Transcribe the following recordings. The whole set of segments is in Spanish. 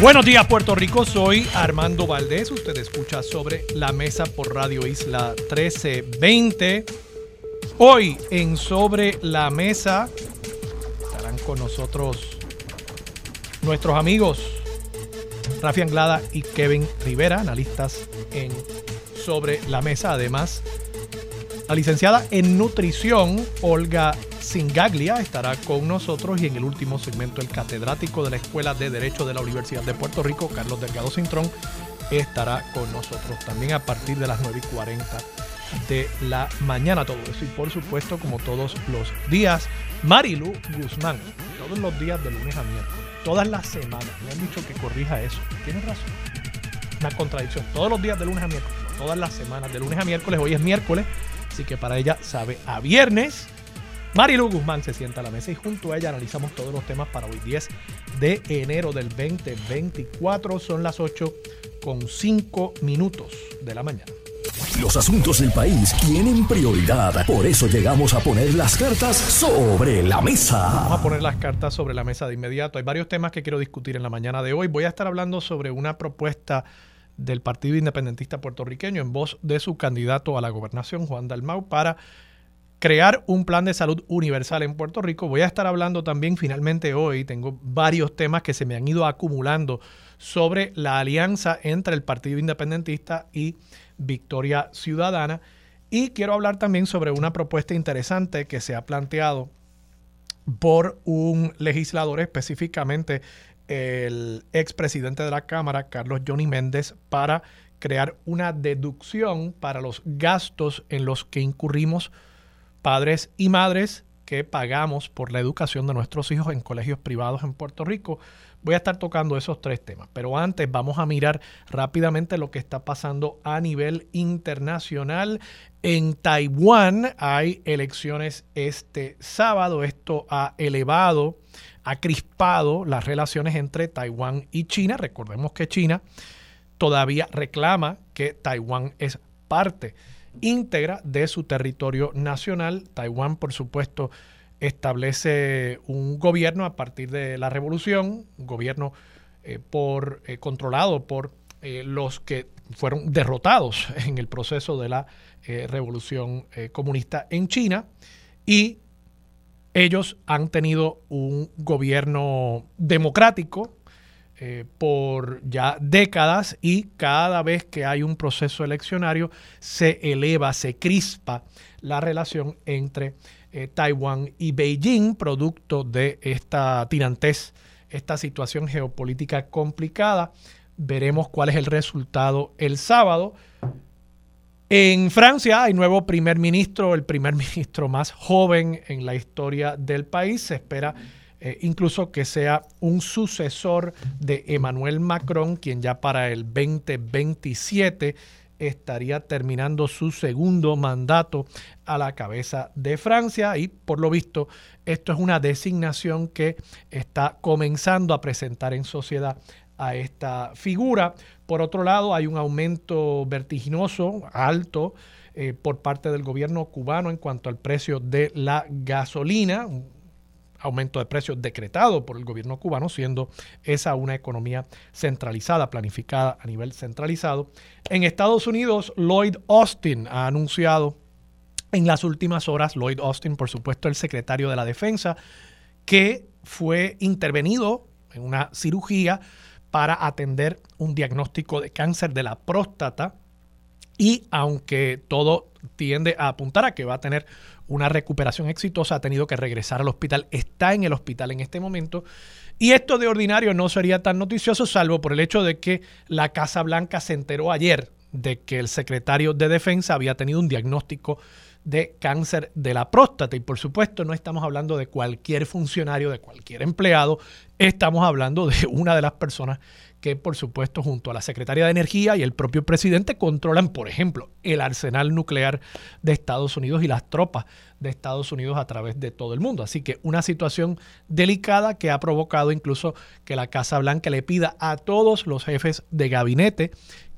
Buenos días Puerto Rico, soy Armando Valdés, usted escucha sobre la mesa por Radio Isla 1320. Hoy en Sobre la Mesa estarán con nosotros nuestros amigos Rafi Anglada y Kevin Rivera, analistas en Sobre la Mesa. Además, la licenciada en nutrición, Olga Singaglia, estará con nosotros y en el último segmento el catedrático de la Escuela de Derecho de la Universidad de Puerto Rico, Carlos Delgado Cintrón, estará con nosotros también a partir de las 9 y 40 de la mañana. Todo eso y por supuesto, como todos los días, Marilu Guzmán, todos los días de lunes a miércoles, todas las semanas. Me han dicho que corrija eso. Tienes razón. Una contradicción. Todos los días de lunes a miércoles, todas las semanas de lunes a miércoles. Hoy es miércoles Así que para ella sabe a viernes. Marilu Guzmán se sienta a la mesa y junto a ella analizamos todos los temas para hoy 10 de enero del 2024. Son las 8 con 5 minutos de la mañana. Los asuntos del país tienen prioridad. Por eso llegamos a poner las cartas sobre la mesa. Vamos a poner las cartas sobre la mesa de inmediato. Hay varios temas que quiero discutir en la mañana de hoy. Voy a estar hablando sobre una propuesta del Partido Independentista Puertorriqueño en voz de su candidato a la gobernación, Juan Dalmau, para crear un plan de salud universal en Puerto Rico. Voy a estar hablando también finalmente hoy, tengo varios temas que se me han ido acumulando sobre la alianza entre el Partido Independentista y Victoria Ciudadana. Y quiero hablar también sobre una propuesta interesante que se ha planteado por un legislador específicamente el expresidente de la Cámara, Carlos Johnny Méndez, para crear una deducción para los gastos en los que incurrimos padres y madres que pagamos por la educación de nuestros hijos en colegios privados en Puerto Rico. Voy a estar tocando esos tres temas, pero antes vamos a mirar rápidamente lo que está pasando a nivel internacional. En Taiwán hay elecciones este sábado. Esto ha elevado ha crispado las relaciones entre Taiwán y China. Recordemos que China todavía reclama que Taiwán es parte íntegra de su territorio nacional. Taiwán, por supuesto, establece un gobierno a partir de la revolución, un gobierno eh, por, eh, controlado por eh, los que fueron derrotados en el proceso de la revolución comunista en China y ellos han tenido un gobierno democrático eh, por ya décadas y cada vez que hay un proceso eleccionario se eleva, se crispa la relación entre eh, Taiwán y Beijing, producto de esta tirantez, esta situación geopolítica complicada. Veremos cuál es el resultado el sábado. En Francia hay nuevo primer ministro, el primer ministro más joven en la historia del país. Se espera eh, incluso que sea un sucesor de Emmanuel Macron, quien ya para el 2027 estaría terminando su segundo mandato a la cabeza de Francia y por lo visto esto es una designación que está comenzando a presentar en sociedad a esta figura. Por otro lado, hay un aumento vertiginoso, alto, eh, por parte del gobierno cubano en cuanto al precio de la gasolina, aumento de precios decretado por el gobierno cubano, siendo esa una economía centralizada, planificada a nivel centralizado. En Estados Unidos, Lloyd Austin ha anunciado en las últimas horas, Lloyd Austin, por supuesto, el secretario de la Defensa, que fue intervenido en una cirugía para atender un diagnóstico de cáncer de la próstata y aunque todo tiende a apuntar a que va a tener una recuperación exitosa, ha tenido que regresar al hospital, está en el hospital en este momento. Y esto de ordinario no sería tan noticioso, salvo por el hecho de que la Casa Blanca se enteró ayer de que el secretario de Defensa había tenido un diagnóstico de cáncer de la próstata. Y por supuesto no estamos hablando de cualquier funcionario, de cualquier empleado, estamos hablando de una de las personas que por supuesto junto a la Secretaría de Energía y el propio presidente controlan, por ejemplo, el arsenal nuclear de Estados Unidos y las tropas de Estados Unidos a través de todo el mundo. Así que una situación delicada que ha provocado incluso que la Casa Blanca le pida a todos los jefes de gabinete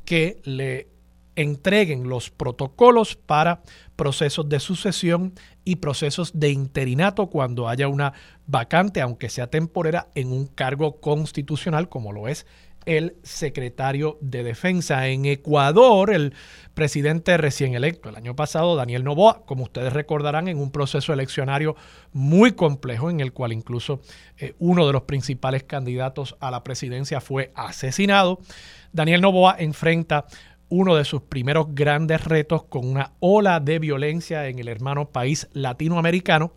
que le entreguen los protocolos para procesos de sucesión y procesos de interinato cuando haya una vacante, aunque sea temporera, en un cargo constitucional como lo es el secretario de Defensa. En Ecuador, el presidente recién electo el año pasado, Daniel Novoa, como ustedes recordarán, en un proceso eleccionario muy complejo en el cual incluso eh, uno de los principales candidatos a la presidencia fue asesinado. Daniel Novoa enfrenta uno de sus primeros grandes retos con una ola de violencia en el hermano país latinoamericano.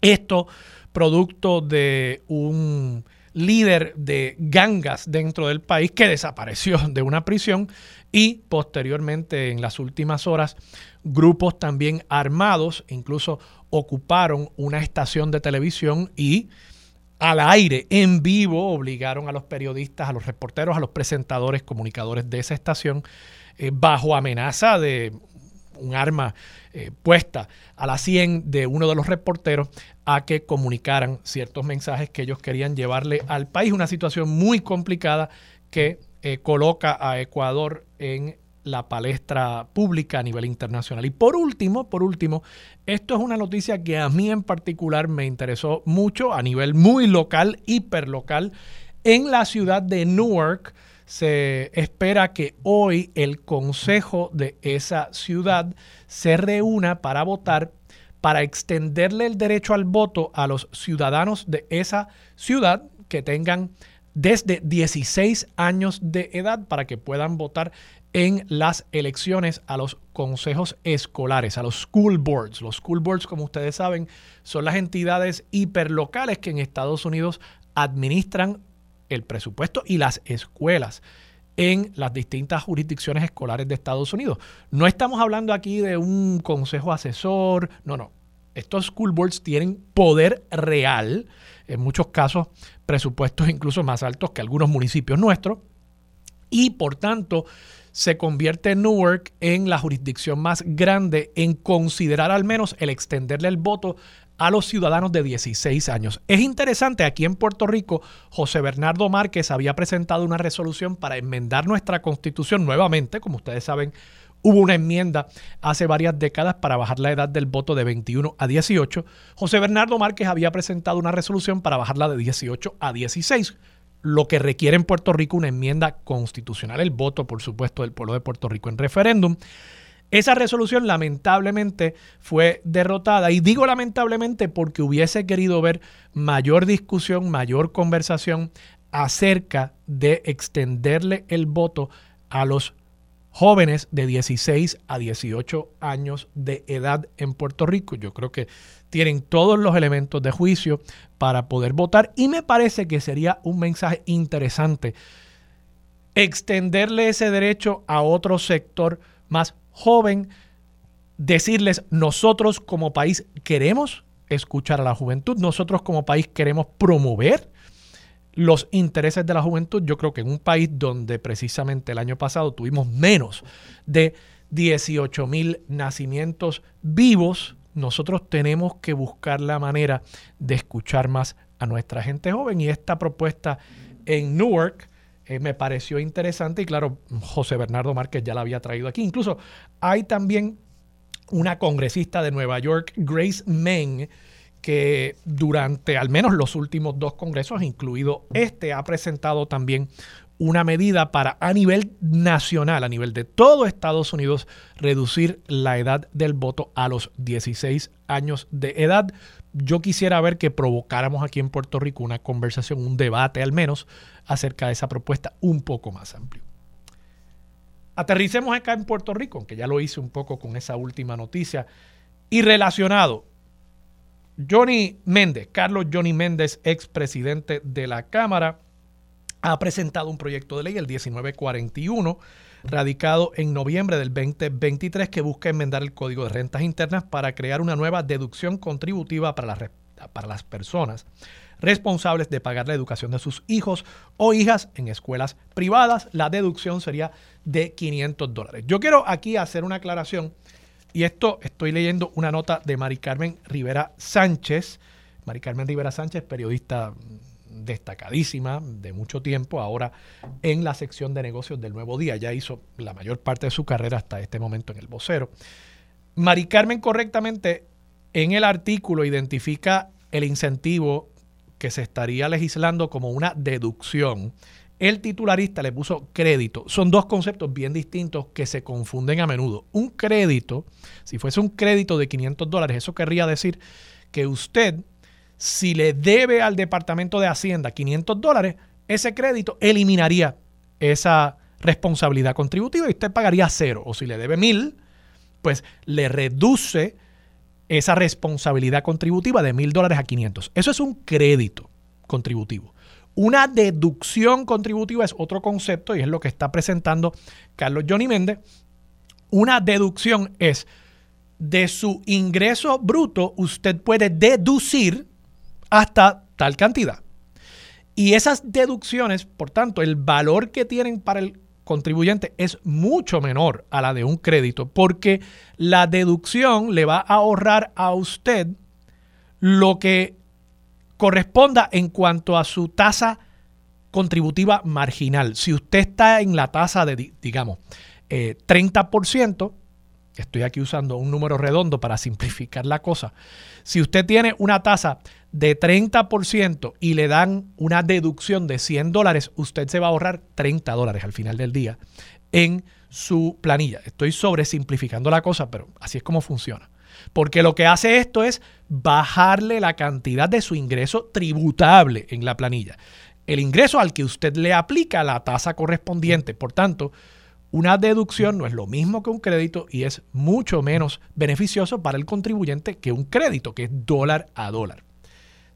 Esto producto de un líder de gangas dentro del país que desapareció de una prisión y posteriormente en las últimas horas grupos también armados incluso ocuparon una estación de televisión y al aire, en vivo, obligaron a los periodistas, a los reporteros, a los presentadores, comunicadores de esa estación, eh, bajo amenaza de un arma eh, puesta a la 100 de uno de los reporteros a que comunicaran ciertos mensajes que ellos querían llevarle al país. Una situación muy complicada que eh, coloca a Ecuador en la palestra pública a nivel internacional. Y por último, por último, esto es una noticia que a mí en particular me interesó mucho a nivel muy local, hiperlocal. En la ciudad de Newark se espera que hoy el consejo de esa ciudad se reúna para votar para extenderle el derecho al voto a los ciudadanos de esa ciudad que tengan desde 16 años de edad para que puedan votar en las elecciones a los consejos escolares, a los school boards. Los school boards, como ustedes saben, son las entidades hiperlocales que en Estados Unidos administran el presupuesto y las escuelas en las distintas jurisdicciones escolares de Estados Unidos. No estamos hablando aquí de un consejo asesor, no, no. Estos school boards tienen poder real, en muchos casos presupuestos incluso más altos que algunos municipios nuestros, y por tanto se convierte Newark en la jurisdicción más grande en considerar al menos el extenderle el voto a los ciudadanos de 16 años. Es interesante, aquí en Puerto Rico, José Bernardo Márquez había presentado una resolución para enmendar nuestra constitución nuevamente, como ustedes saben, Hubo una enmienda hace varias décadas para bajar la edad del voto de 21 a 18. José Bernardo Márquez había presentado una resolución para bajarla de 18 a 16, lo que requiere en Puerto Rico una enmienda constitucional, el voto, por supuesto, del pueblo de Puerto Rico en referéndum. Esa resolución lamentablemente fue derrotada y digo lamentablemente porque hubiese querido ver mayor discusión, mayor conversación acerca de extenderle el voto a los jóvenes de 16 a 18 años de edad en Puerto Rico. Yo creo que tienen todos los elementos de juicio para poder votar y me parece que sería un mensaje interesante extenderle ese derecho a otro sector más joven, decirles, nosotros como país queremos escuchar a la juventud, nosotros como país queremos promover los intereses de la juventud. Yo creo que en un país donde precisamente el año pasado tuvimos menos de 18 mil nacimientos vivos, nosotros tenemos que buscar la manera de escuchar más a nuestra gente joven. Y esta propuesta en Newark eh, me pareció interesante y claro, José Bernardo Márquez ya la había traído aquí. Incluso hay también una congresista de Nueva York, Grace Meng, que durante al menos los últimos dos congresos, incluido este, ha presentado también una medida para a nivel nacional, a nivel de todo Estados Unidos, reducir la edad del voto a los 16 años de edad. Yo quisiera ver que provocáramos aquí en Puerto Rico una conversación, un debate al menos, acerca de esa propuesta un poco más amplio. Aterricemos acá en Puerto Rico, aunque ya lo hice un poco con esa última noticia. Y relacionado, Johnny Méndez, Carlos Johnny Méndez, expresidente de la Cámara, ha presentado un proyecto de ley, el 1941, radicado en noviembre del 2023, que busca enmendar el Código de Rentas Internas para crear una nueva deducción contributiva para las, para las personas responsables de pagar la educación de sus hijos o hijas en escuelas privadas. La deducción sería de 500 dólares. Yo quiero aquí hacer una aclaración y esto estoy leyendo una nota de Mari Carmen Rivera Sánchez. Mari Carmen Rivera Sánchez, periodista destacadísima de mucho tiempo, ahora en la sección de negocios del Nuevo Día. Ya hizo la mayor parte de su carrera hasta este momento en el vocero. Mari Carmen correctamente en el artículo identifica el incentivo que se estaría legislando como una deducción. El titularista le puso crédito. Son dos conceptos bien distintos que se confunden a menudo. Un crédito, si fuese un crédito de 500 dólares, eso querría decir que usted, si le debe al Departamento de Hacienda 500 dólares, ese crédito eliminaría esa responsabilidad contributiva y usted pagaría cero. O si le debe mil, pues le reduce esa responsabilidad contributiva de mil dólares a 500. Eso es un crédito contributivo. Una deducción contributiva es otro concepto y es lo que está presentando Carlos Johnny Méndez. Una deducción es de su ingreso bruto, usted puede deducir hasta tal cantidad. Y esas deducciones, por tanto, el valor que tienen para el contribuyente es mucho menor a la de un crédito porque la deducción le va a ahorrar a usted lo que corresponda en cuanto a su tasa contributiva marginal. Si usted está en la tasa de, digamos, 30%, eh, estoy aquí usando un número redondo para simplificar la cosa, si usted tiene una tasa de 30% y le dan una deducción de 100 dólares, usted se va a ahorrar 30 dólares al final del día en su planilla. Estoy sobresimplificando la cosa, pero así es como funciona. Porque lo que hace esto es bajarle la cantidad de su ingreso tributable en la planilla. El ingreso al que usted le aplica la tasa correspondiente. Por tanto, una deducción no es lo mismo que un crédito y es mucho menos beneficioso para el contribuyente que un crédito, que es dólar a dólar.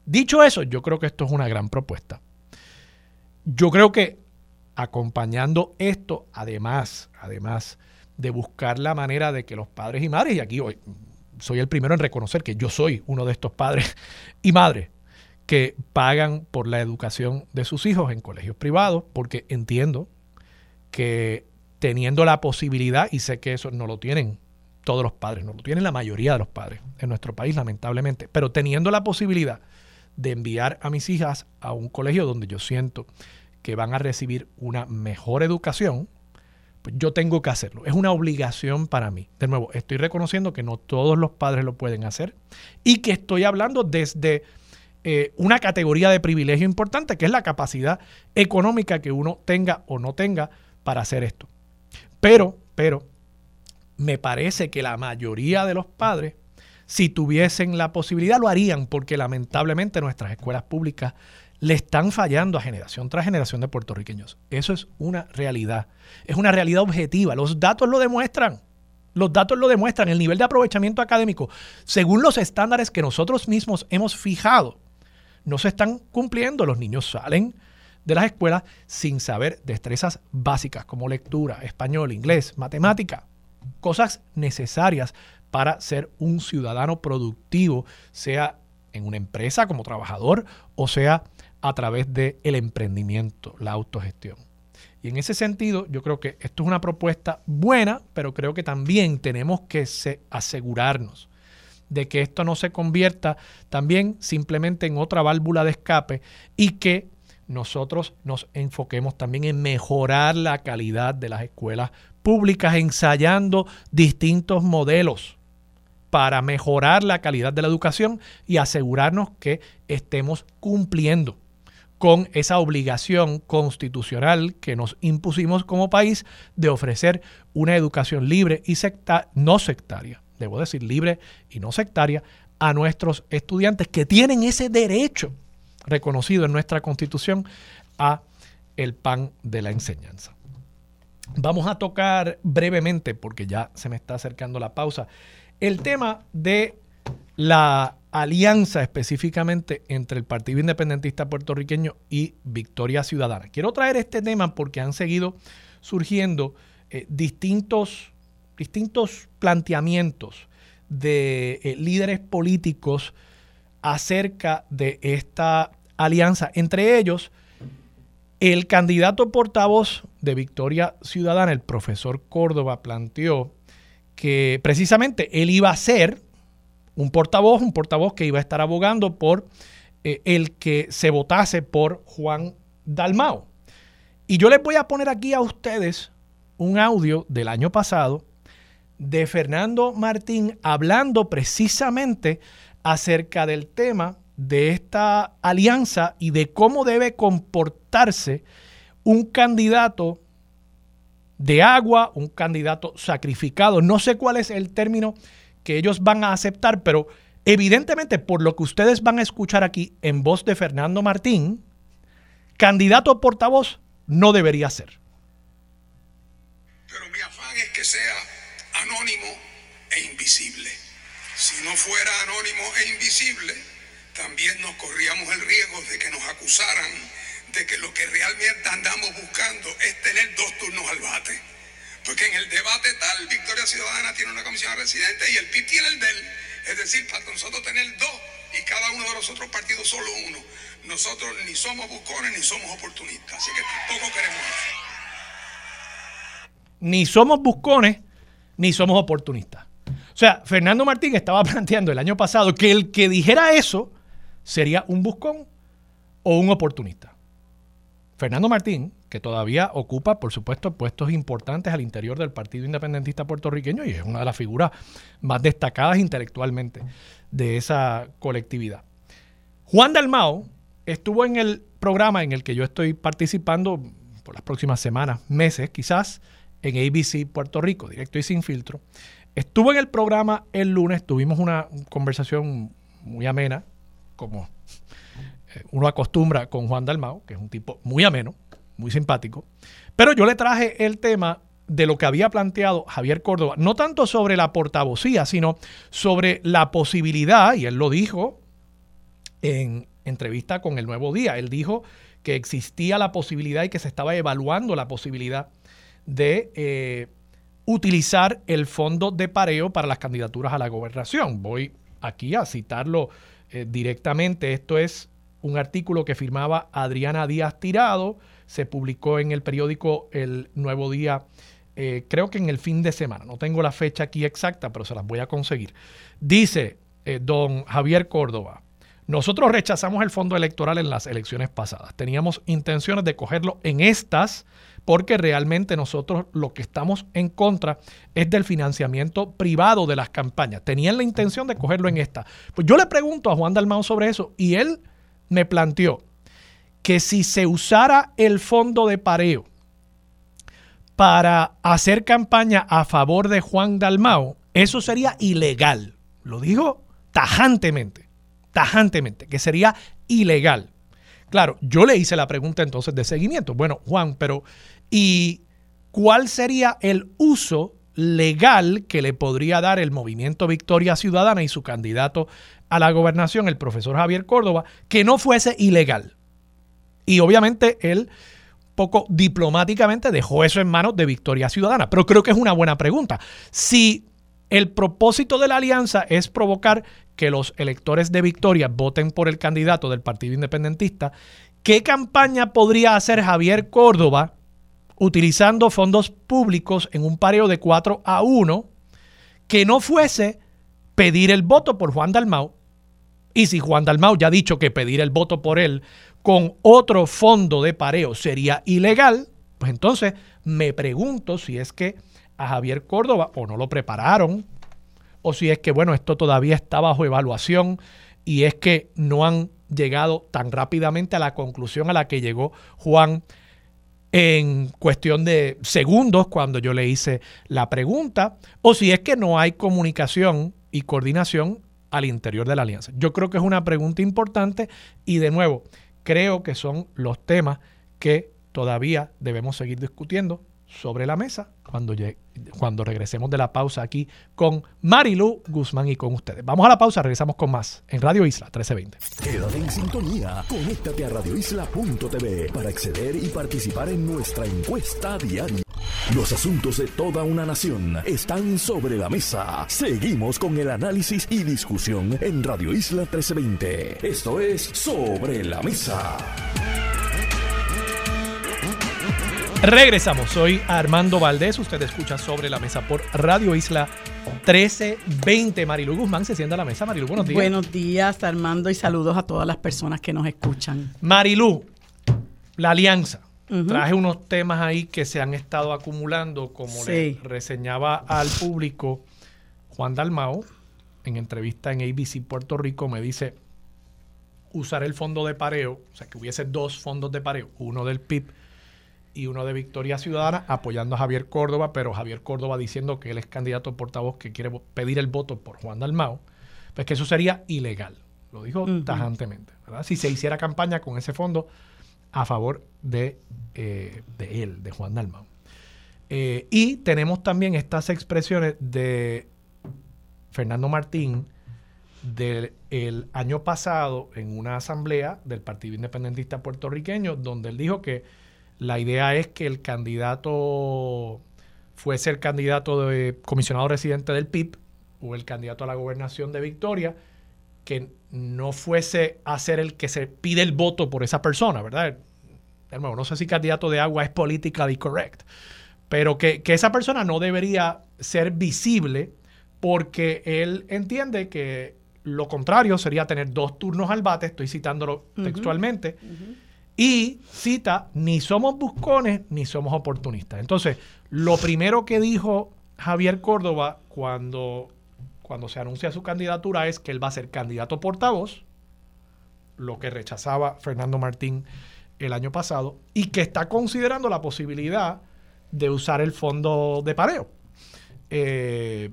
Dicho eso, yo creo que esto es una gran propuesta. Yo creo que acompañando esto, además, además de buscar la manera de que los padres y madres, y aquí hoy soy el primero en reconocer que yo soy uno de estos padres y madres que pagan por la educación de sus hijos en colegios privados, porque entiendo que teniendo la posibilidad, y sé que eso no lo tienen todos los padres, no lo tienen la mayoría de los padres en nuestro país, lamentablemente, pero teniendo la posibilidad de enviar a mis hijas a un colegio donde yo siento que van a recibir una mejor educación, pues yo tengo que hacerlo. Es una obligación para mí. De nuevo, estoy reconociendo que no todos los padres lo pueden hacer y que estoy hablando desde eh, una categoría de privilegio importante, que es la capacidad económica que uno tenga o no tenga para hacer esto. Pero, pero, me parece que la mayoría de los padres, si tuviesen la posibilidad, lo harían, porque lamentablemente nuestras escuelas públicas le están fallando a generación tras generación de puertorriqueños. Eso es una realidad. Es una realidad objetiva. Los datos lo demuestran. Los datos lo demuestran. El nivel de aprovechamiento académico, según los estándares que nosotros mismos hemos fijado, no se están cumpliendo. Los niños salen de las escuelas sin saber destrezas básicas como lectura, español, inglés, matemática, cosas necesarias para ser un ciudadano productivo, sea en una empresa como trabajador o sea a través del el emprendimiento, la autogestión. Y en ese sentido, yo creo que esto es una propuesta buena, pero creo que también tenemos que asegurarnos de que esto no se convierta también simplemente en otra válvula de escape y que nosotros nos enfoquemos también en mejorar la calidad de las escuelas públicas, ensayando distintos modelos para mejorar la calidad de la educación y asegurarnos que estemos cumpliendo con esa obligación constitucional que nos impusimos como país de ofrecer una educación libre y no sectaria, debo decir libre y no sectaria, a nuestros estudiantes que tienen ese derecho reconocido en nuestra constitución a el pan de la enseñanza. Vamos a tocar brevemente, porque ya se me está acercando la pausa, el tema de la alianza específicamente entre el Partido Independentista Puertorriqueño y Victoria Ciudadana. Quiero traer este tema porque han seguido surgiendo eh, distintos, distintos planteamientos de eh, líderes políticos acerca de esta alianza. Entre ellos, el candidato portavoz de Victoria Ciudadana, el profesor Córdoba, planteó que precisamente él iba a ser un portavoz, un portavoz que iba a estar abogando por eh, el que se votase por Juan Dalmao. Y yo les voy a poner aquí a ustedes un audio del año pasado de Fernando Martín hablando precisamente acerca del tema de esta alianza y de cómo debe comportarse un candidato de agua, un candidato sacrificado. No sé cuál es el término que ellos van a aceptar, pero evidentemente por lo que ustedes van a escuchar aquí en voz de Fernando Martín, candidato portavoz no debería ser. Pero mi afán es que sea anónimo e invisible. Si no fuera anónimo e invisible, también nos corríamos el riesgo de que nos acusaran de que lo que realmente andamos buscando es tener dos turnos al bate. Porque en el debate tal, Victoria Ciudadana tiene una comisión residente y el PIB tiene el del. Es decir, para nosotros tener dos y cada uno de los otros partidos solo uno. Nosotros ni somos buscones ni somos oportunistas. Así que tampoco queremos eso. Ni somos buscones ni somos oportunistas. O sea, Fernando Martín estaba planteando el año pasado que el que dijera eso sería un buscón o un oportunista. Fernando Martín, que todavía ocupa, por supuesto, puestos importantes al interior del Partido Independentista puertorriqueño y es una de las figuras más destacadas intelectualmente de esa colectividad. Juan Dalmao estuvo en el programa en el que yo estoy participando por las próximas semanas, meses quizás, en ABC Puerto Rico, directo y sin filtro. Estuvo en el programa el lunes, tuvimos una conversación muy amena, como eh, uno acostumbra con Juan Dalmao, que es un tipo muy ameno, muy simpático. Pero yo le traje el tema de lo que había planteado Javier Córdoba, no tanto sobre la portavocía, sino sobre la posibilidad, y él lo dijo en entrevista con el Nuevo Día, él dijo que existía la posibilidad y que se estaba evaluando la posibilidad de eh, utilizar el fondo de pareo para las candidaturas a la gobernación. Voy aquí a citarlo eh, directamente. Esto es un artículo que firmaba Adriana Díaz Tirado, se publicó en el periódico El Nuevo Día, eh, creo que en el fin de semana, no tengo la fecha aquí exacta, pero se las voy a conseguir. Dice eh, don Javier Córdoba, nosotros rechazamos el fondo electoral en las elecciones pasadas, teníamos intenciones de cogerlo en estas porque realmente nosotros lo que estamos en contra es del financiamiento privado de las campañas. Tenían la intención de cogerlo en esta. Pues yo le pregunto a Juan Dalmao sobre eso y él me planteó que si se usara el fondo de pareo para hacer campaña a favor de Juan Dalmao, eso sería ilegal. Lo dijo tajantemente, tajantemente, que sería ilegal. Claro, yo le hice la pregunta entonces de seguimiento. Bueno, Juan, pero ¿y cuál sería el uso legal que le podría dar el movimiento Victoria Ciudadana y su candidato a la gobernación, el profesor Javier Córdoba, que no fuese ilegal? Y obviamente él poco diplomáticamente dejó eso en manos de Victoria Ciudadana, pero creo que es una buena pregunta. Si el propósito de la alianza es provocar que los electores de Victoria voten por el candidato del Partido Independentista, ¿qué campaña podría hacer Javier Córdoba utilizando fondos públicos en un pareo de 4 a 1 que no fuese pedir el voto por Juan Dalmau? Y si Juan Dalmau ya ha dicho que pedir el voto por él con otro fondo de pareo sería ilegal, pues entonces me pregunto si es que a Javier Córdoba o no lo prepararon, o si es que, bueno, esto todavía está bajo evaluación y es que no han llegado tan rápidamente a la conclusión a la que llegó Juan en cuestión de segundos cuando yo le hice la pregunta, o si es que no hay comunicación y coordinación al interior de la alianza. Yo creo que es una pregunta importante y de nuevo, creo que son los temas que todavía debemos seguir discutiendo sobre la mesa cuando, cuando regresemos de la pausa aquí con Marilu Guzmán y con ustedes. Vamos a la pausa, regresamos con más en Radio Isla 1320. Quédate en sintonía, conéctate a radioisla.tv para acceder y participar en nuestra encuesta diaria. Los asuntos de toda una nación están sobre la mesa. Seguimos con el análisis y discusión en Radio Isla 1320. Esto es Sobre la Mesa. Regresamos, soy Armando Valdés, usted escucha sobre la mesa por Radio Isla 1320. Marilu Guzmán se sienta a la mesa. Marilu, buenos días. Buenos días, Armando, y saludos a todas las personas que nos escuchan. Marilu, la alianza. Traje unos temas ahí que se han estado acumulando, como le reseñaba al público Juan Dalmao, en entrevista en ABC Puerto Rico, me dice usar el fondo de pareo, o sea, que hubiese dos fondos de pareo, uno del PIB y uno de Victoria Ciudadana apoyando a Javier Córdoba, pero Javier Córdoba diciendo que él es candidato portavoz que quiere pedir el voto por Juan Dalmao, pues que eso sería ilegal. Lo dijo tajantemente. ¿verdad? Si se hiciera campaña con ese fondo a favor de, eh, de él, de Juan Dalmao. Eh, y tenemos también estas expresiones de Fernando Martín del año pasado en una asamblea del Partido Independentista puertorriqueño, donde él dijo que la idea es que el candidato fuese el candidato de comisionado residente del PIB o el candidato a la gobernación de Victoria, que no fuese a ser el que se pide el voto por esa persona, ¿verdad? Hermano, no sé si candidato de agua es politically correct, pero que, esa persona no debería ser visible porque él entiende que lo contrario sería tener dos turnos al bate, estoy citándolo textualmente, y cita, ni somos buscones ni somos oportunistas. Entonces, lo primero que dijo Javier Córdoba cuando, cuando se anuncia su candidatura es que él va a ser candidato portavoz, lo que rechazaba Fernando Martín el año pasado, y que está considerando la posibilidad de usar el fondo de pareo. Eh,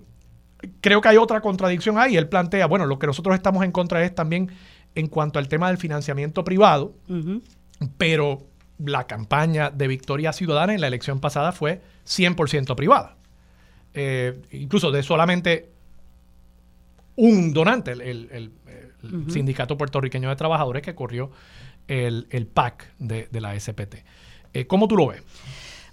creo que hay otra contradicción ahí. Él plantea, bueno, lo que nosotros estamos en contra es también en cuanto al tema del financiamiento privado, pero la campaña de Victoria Ciudadana en la elección pasada fue 100% privada. Eh, incluso de solamente un donante, el, Sindicato Puertorriqueño de Trabajadores que corrió el, PAC de, la SPT. Eh, ¿Cómo tú lo ves?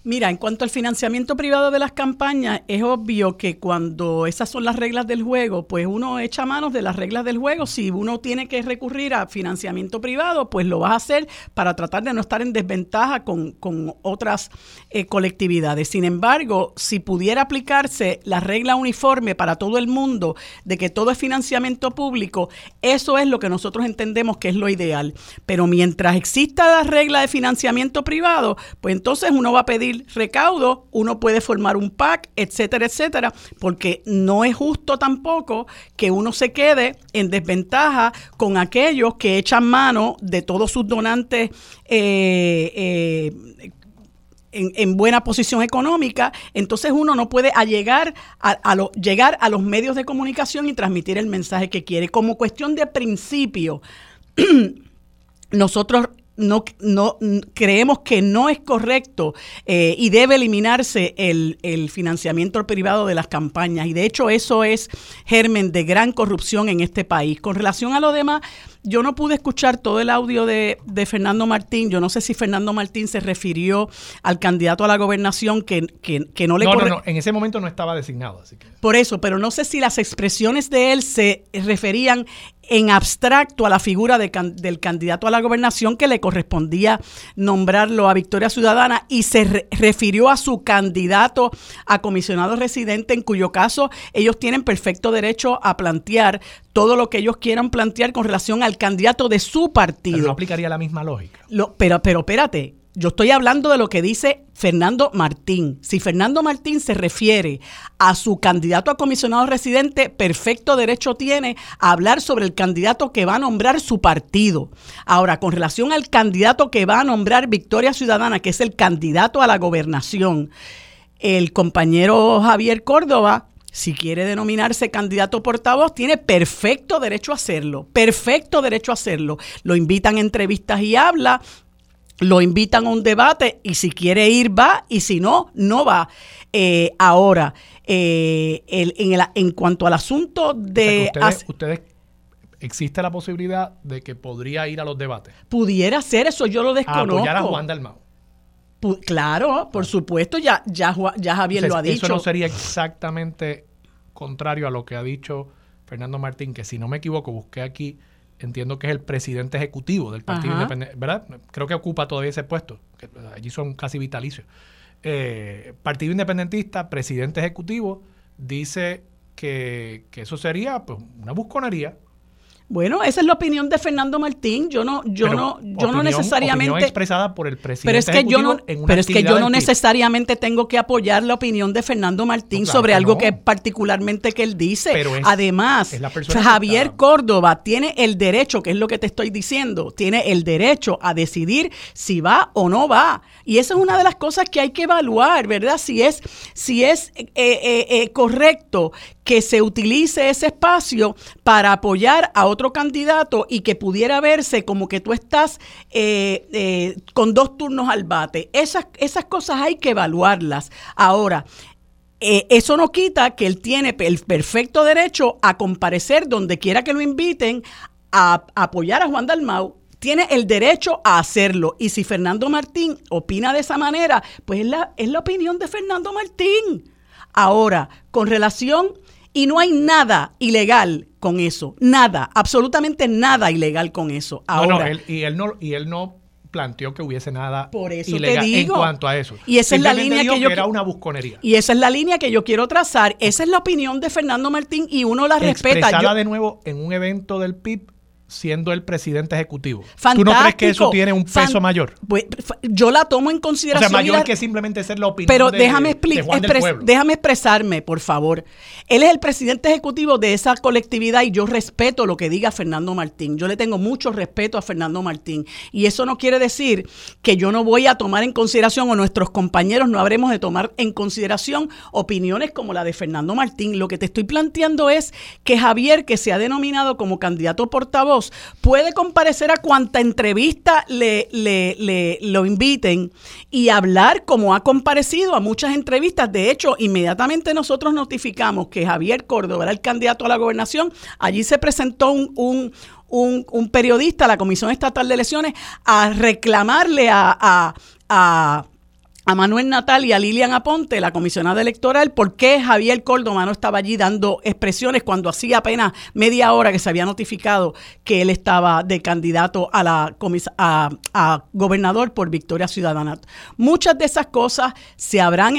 Mira, en cuanto al financiamiento privado de las campañas, es obvio que cuando esas son las reglas del juego, pues uno echa manos de las reglas del juego. Si uno tiene que recurrir a financiamiento privado, pues lo vas a hacer para tratar de no estar en desventaja con, otras eh, colectividades. Sin embargo, si pudiera aplicarse la regla uniforme para todo el mundo de que todo es financiamiento público, eso es lo que nosotros entendemos que es lo ideal. Pero mientras exista la regla de financiamiento privado, pues entonces uno va a pedir recaudo, uno puede formar un PAC, etcétera, etcétera, porque no es justo tampoco que uno se quede en desventaja con aquellos que echan mano de todos sus donantes eh, eh, en, buena posición económica, entonces uno no puede llegar a, llegar a los medios de comunicación y transmitir el mensaje que quiere. Como cuestión de principio, nosotros no, no creemos que no es correcto eh, y debe eliminarse el, el, financiamiento privado de las campañas. Y de hecho eso es germen de gran corrupción en este país. Con relación a lo demás, yo no pude escuchar todo el audio de, Fernando Martín. Yo no sé si Fernando Martín se refirió al candidato a la gobernación que, que, no le... No, no, no, en ese momento no estaba designado. Así que... Por eso, pero no sé si las expresiones de él se referían en abstracto a la figura del candidato a la gobernación que le correspondía nombrarlo a Victoria Ciudadana y se refirió a su candidato a comisionado residente, en cuyo caso ellos tienen perfecto derecho a plantear todo lo que ellos quieran plantear con relación al candidato de su partido. Pero no aplicaría la misma lógica. pero, pero espérate, yo estoy hablando de lo que dice Fernando Martín. Si Fernando Martín se refiere a su candidato a comisionado residente, perfecto derecho tiene a hablar sobre el candidato que va a nombrar su partido. Ahora, con relación al candidato que va a nombrar Victoria Ciudadana, que es el candidato a la gobernación, el compañero Javier Córdoba si quiere denominarse candidato portavoz, tiene perfecto derecho a hacerlo, perfecto derecho a hacerlo. Lo invitan a entrevistas y habla, lo invitan a un debate y si quiere ir va y si no, no va. Eh, ahora, eh, en, en, cuanto al asunto de... ustedes, ¿Existe la posibilidad de que podría ir a los debates? Pudiera ser, eso yo lo desconozco. A apoyar a Juan Dalmau. Claro, por supuesto, ya, ya, ya Javier lo ha dicho. Eso no sería exactamente contrario a lo que ha dicho Fernando Martín, que si no me equivoco, busqué aquí, entiendo que es el presidente ejecutivo del Partido Independiente, ¿verdad? Creo que ocupa todavía ese puesto, que allí son casi vitalicios. Eh, Partido Independentista, presidente ejecutivo, dice que, que eso sería pues, una busconería, bueno, esa es la opinión de Fernando Martín. Yo no, yo no, yo no necesariamente. expresada por el presidente. Pero es que yo no, pero es que yo no necesariamente tengo que apoyar la opinión de Fernando Martín sobre algo que particularmente que él dice. Pero Además, Javier Córdoba tiene el derecho, que es lo que te estoy diciendo, tiene el derecho a decidir si va o no va. Y esa es una de las cosas que hay que evaluar, ¿verdad? Si es, si es eh, eh, eh, correcto que se utilice ese espacio para apoyar a otro candidato y que pudiera verse como que tú estás eh, eh, con dos turnos al bate. Esas, esas cosas hay que evaluarlas. Ahora, eh, eso no quita que él tiene el perfecto derecho a comparecer donde quiera que lo inviten a, apoyar a Juan Dalmau tiene el derecho a hacerlo. Y si Fernando Martín opina de esa manera, pues es la, es la opinión de Fernando Martín. Ahora, con relación y no hay nada ilegal con eso. Nada, absolutamente nada ilegal con eso. Ahora, y él no, y él no planteó que hubiese nada por eso ilegal en cuanto a eso. Y esa es la línea que yo era una busconería. Y esa es la línea que yo quiero trazar. Esa es la opinión de Fernando Martín y uno la respeta. Expresada de nuevo en un evento del PIB siendo el presidente ejecutivo. ¿Tú no crees que eso tiene un peso mayor? Pues, yo la tomo en consideración. O sea, mayor que simplemente ser la opinión Pero déjame, déjame expresarme, por favor. Él es el presidente ejecutivo de esa colectividad y yo respeto lo que diga Fernando Martín. Yo le tengo mucho respeto a Fernando Martín. Y eso no quiere decir que yo no voy a tomar en consideración o nuestros compañeros no habremos de tomar en consideración opiniones como la de Fernando Martín. Lo que te estoy planteando es que Javier, que se ha denominado como candidato portavoz, puede comparecer a cuanta entrevista le, le, lo inviten y hablar como ha comparecido a muchas entrevistas. De hecho, inmediatamente nosotros notificamos que Javier Córdoba era el candidato a la gobernación. Allí se presentó un, un, periodista a la Comisión Estatal de Elecciones a reclamarle a a Manuel Natal y a Lilian Aponte, la comisionada electoral, por qué Javier Córdoba no estaba allí dando expresiones cuando hacía apenas media hora que se había notificado que él estaba de candidato a la a, gobernador por Victoria Ciudadana. Muchas de esas cosas se habrán,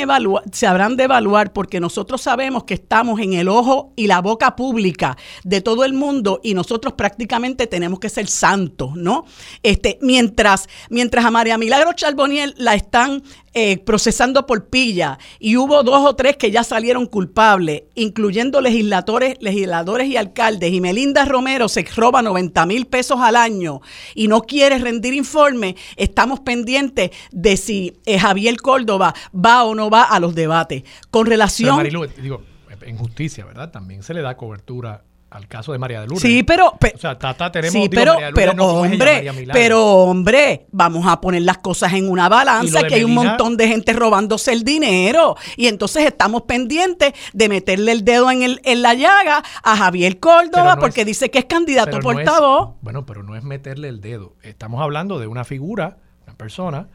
se habrán de evaluar porque nosotros sabemos que estamos en el ojo y la boca pública de todo el mundo y nosotros prácticamente tenemos que ser santos, ¿no? Este, mientras, mientras a María Milagro Charboniel la están eh, procesando por pilla y hubo dos o tres que ya salieron culpables, incluyendo legisladores, legisladores y alcaldes, y Melinda Romero se roba 90 mil pesos al año y no quiere rendir informe, estamos pendientes de si eh, Javier Córdoba va o no va a los debates. Con relación... digo, en justicia, ¿verdad? También se le da cobertura al caso de María de Lourdes. Sí, pero, o sea, Tata tenemos sí, pero, pero hombre, pero hombre, vamos a poner las cosas en una balanza que hay un montón de gente robándose el dinero y entonces estamos pendientes de meterle el dedo en el en la llaga a Javier Córdoba porque dice que es candidato portavoz. bueno, pero no es meterle el dedo. Estamos hablando de una figura, una persona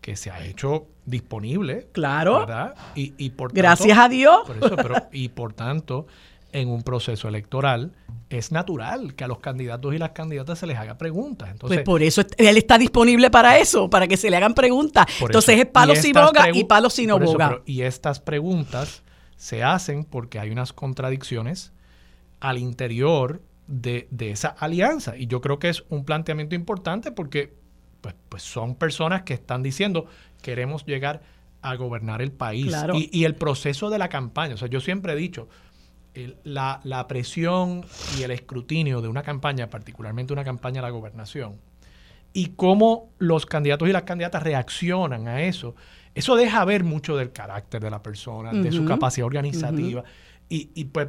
que se ha hecho disponible, claro, ¿verdad? Y, y por gracias a Dios. Por eso, pero, y por tanto en un proceso electoral, es natural que a los candidatos y las candidatas se les haga preguntas. Pues Entonces, pues por eso él está disponible para eso, para que se le hagan preguntas. Entonces es palo si boga y palo si no boga. y estas preguntas se hacen porque hay unas contradicciones al interior de, esa alianza. Y yo creo que es un planteamiento importante porque pues, pues son personas que están diciendo queremos llegar a gobernar el país. Y, y el proceso de la campaña. O sea, yo siempre he dicho, la, la, presión y el escrutinio de una campaña, particularmente una campaña a la gobernación, y cómo los candidatos y las candidatas reaccionan a eso, eso deja ver mucho del carácter de la persona, de su capacidad organizativa. y, y, pues,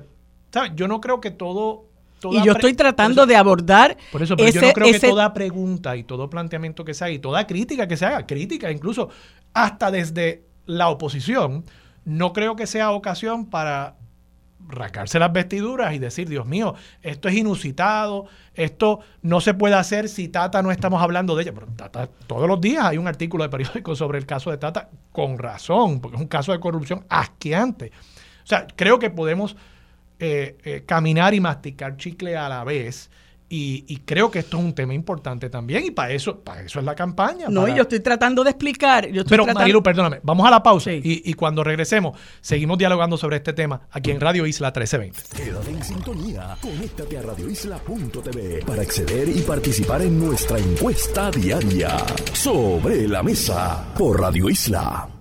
¿sabes? Yo no creo que todo y yo estoy tratando de abordar. Por eso, pero yo no creo que toda pregunta y todo planteamiento que se haga y toda crítica que se haga, crítica incluso hasta desde la oposición, no creo que sea ocasión para racarse las vestiduras y decir, Dios mío, esto es inusitado, esto no se puede hacer si Tata no estamos hablando de ella. Pero Tata, todos los días hay un artículo de periódico sobre el caso de Tata, con razón, porque es un caso de corrupción asqueante. O sea, creo que podemos eh, eh, caminar y masticar chicle a la vez y, creo que esto es un tema importante también y para eso, para eso es la campaña. No, yo estoy tratando de explicar. Pero Marilu, perdóname, vamos a la pausa y, cuando regresemos seguimos dialogando sobre este tema aquí en Radio Isla 1320. Quédate en sintonía, conéctate a radioisla.tv para acceder y participar en nuestra encuesta diaria sobre la mesa por Radio Isla.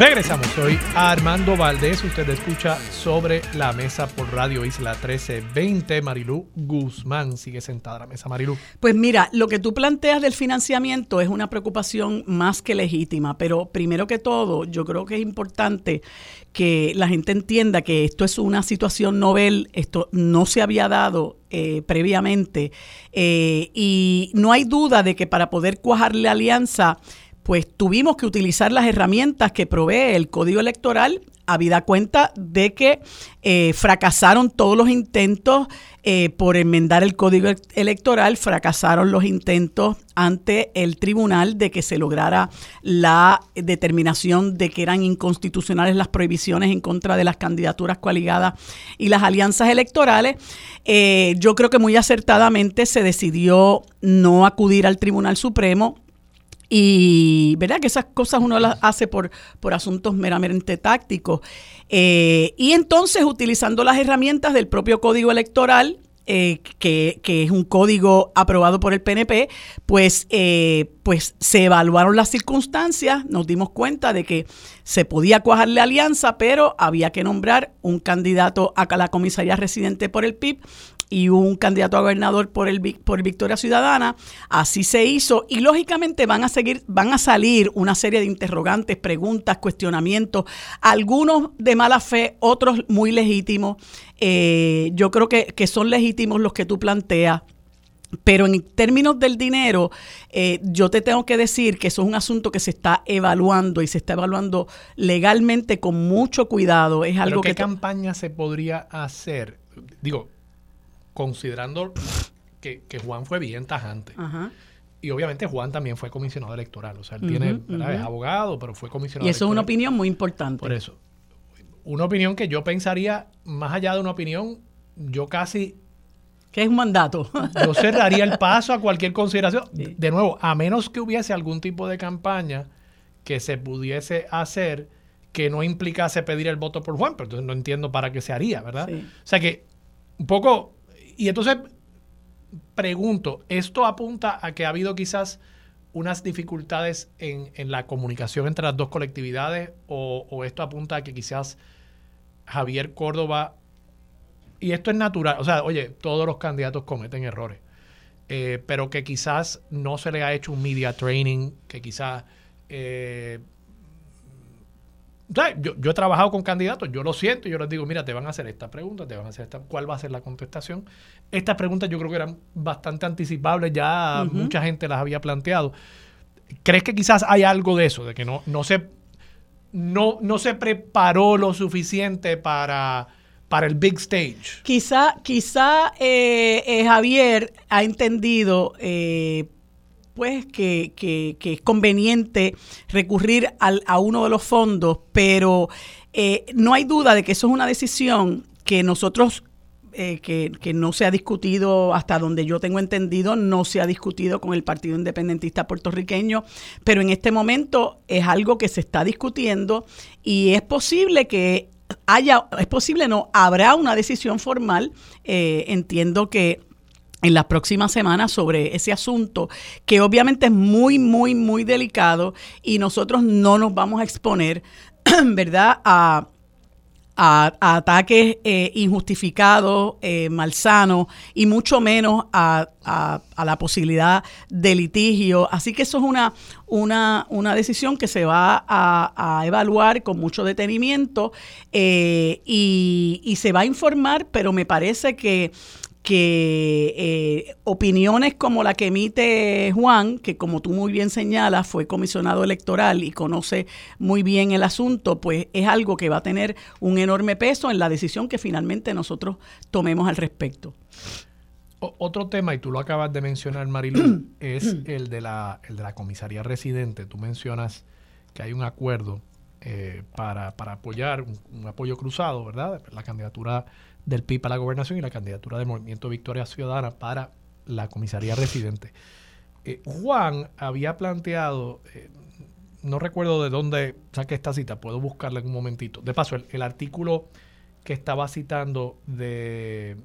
Regresamos, soy Armando Valdés, usted escucha sobre la mesa por Radio Isla 1320. Marilú Guzmán sigue sentada a la mesa. Marilú. Pues mira, lo que tú planteas del financiamiento es una preocupación más que legítima, pero primero que todo, yo creo que es importante que la gente entienda que esto es una situación novel, esto no se había dado eh, previamente eh, y no hay duda de que para poder cuajar la alianza pues tuvimos que utilizar las herramientas que provee el Código Electoral, habida cuenta de que eh, fracasaron todos los intentos eh, por enmendar el Código Electoral, fracasaron los intentos ante el tribunal de que se lograra la determinación de que eran inconstitucionales las prohibiciones en contra de las candidaturas coaligadas y las alianzas electorales. Eh, yo creo que muy acertadamente se decidió no acudir al Tribunal Supremo y verdad que esas cosas uno las hace por, por asuntos meramente tácticos. Eh, y entonces, utilizando las herramientas del propio código electoral, eh, que, que, es un código aprobado por el PNP, pues, eh, pues se evaluaron las circunstancias, nos dimos cuenta de que se podía cuajar la alianza, pero había que nombrar un candidato a la comisaría residente por el PIB y un candidato a gobernador por el por Victoria Ciudadana. Así se hizo y lógicamente van a seguir van a salir una serie de interrogantes, preguntas, cuestionamientos, algunos de mala fe, otros muy legítimos. Eh, yo creo que, son legítimos los que tú planteas. Pero en términos del dinero, eh, yo te tengo que decir que eso es un asunto que se está evaluando y se está evaluando legalmente con mucho cuidado. Es algo ¿Qué que campaña se podría hacer? Digo, considerando que, Juan fue bien tajante. Y obviamente Juan también fue comisionado electoral. O sea, él tiene, es abogado, pero fue comisionado Y eso es una opinión muy importante. Por eso. Una opinión que yo pensaría, más allá de una opinión, yo casi que es un mandato. Yo cerraría el paso a cualquier consideración. De nuevo, a menos que hubiese algún tipo de campaña que se pudiese hacer que no implicase pedir el voto por Juan, pero entonces no entiendo para qué se haría, ¿verdad? O sea que un poco y entonces pregunto, ¿esto apunta a que ha habido quizás unas dificultades en, la comunicación entre las dos colectividades o, esto apunta a que quizás Javier Córdoba, y esto es natural, o sea, oye, todos los candidatos cometen errores, eh, pero que quizás no se le ha hecho un media training, que quizás eh, yo, he trabajado con candidatos, yo lo siento, yo les digo, mira, te van a hacer esta pregunta, te van a hacer esta, ¿cuál va a ser la contestación? Estas preguntas yo creo que eran bastante anticipables, ya mucha gente las había planteado. ¿Crees que quizás hay algo de eso, de que no, no, se, no, no se preparó lo suficiente para, para el big stage? Quizá, quizá eh, eh, Javier ha entendido... Eh, pues que, es conveniente recurrir a uno de los fondos, pero eh, no hay duda de que eso es una decisión que nosotros eh, que, no se ha discutido, hasta donde yo tengo entendido, no se ha discutido con el Partido Independentista puertorriqueño, pero en este momento es algo que se está discutiendo y es posible que haya, es posible no, habrá una decisión formal, eh, entiendo que en las próximas semanas sobre ese asunto, que obviamente es muy, muy, muy delicado y nosotros no nos vamos a exponer, ¿verdad?, a, a, ataques eh, injustificados, eh, malsanos y mucho menos a, la posibilidad de litigio. Así que eso es una, una, una decisión que se va a, evaluar con mucho detenimiento eh, y, y se va a informar, pero me parece que que eh, opiniones como la que emite Juan, que como tú muy bien señalas, fue comisionado electoral y conoce muy bien el asunto, pues es algo que va a tener un enorme peso en la decisión que finalmente nosotros tomemos al respecto. otro tema, y tú lo acabas de mencionar, Marilu, es el de, la, el de la comisaría residente. Tú mencionas que hay un acuerdo eh, para, apoyar, un, apoyo cruzado, ¿verdad? La candidatura del PIB para la gobernación y la candidatura del Movimiento Victoria Ciudadana para la comisaría residente. Eh, Juan había planteado, eh, no recuerdo de dónde saqué esta cita, puedo buscarla en un momentito. De paso, el, artículo que estaba citando de,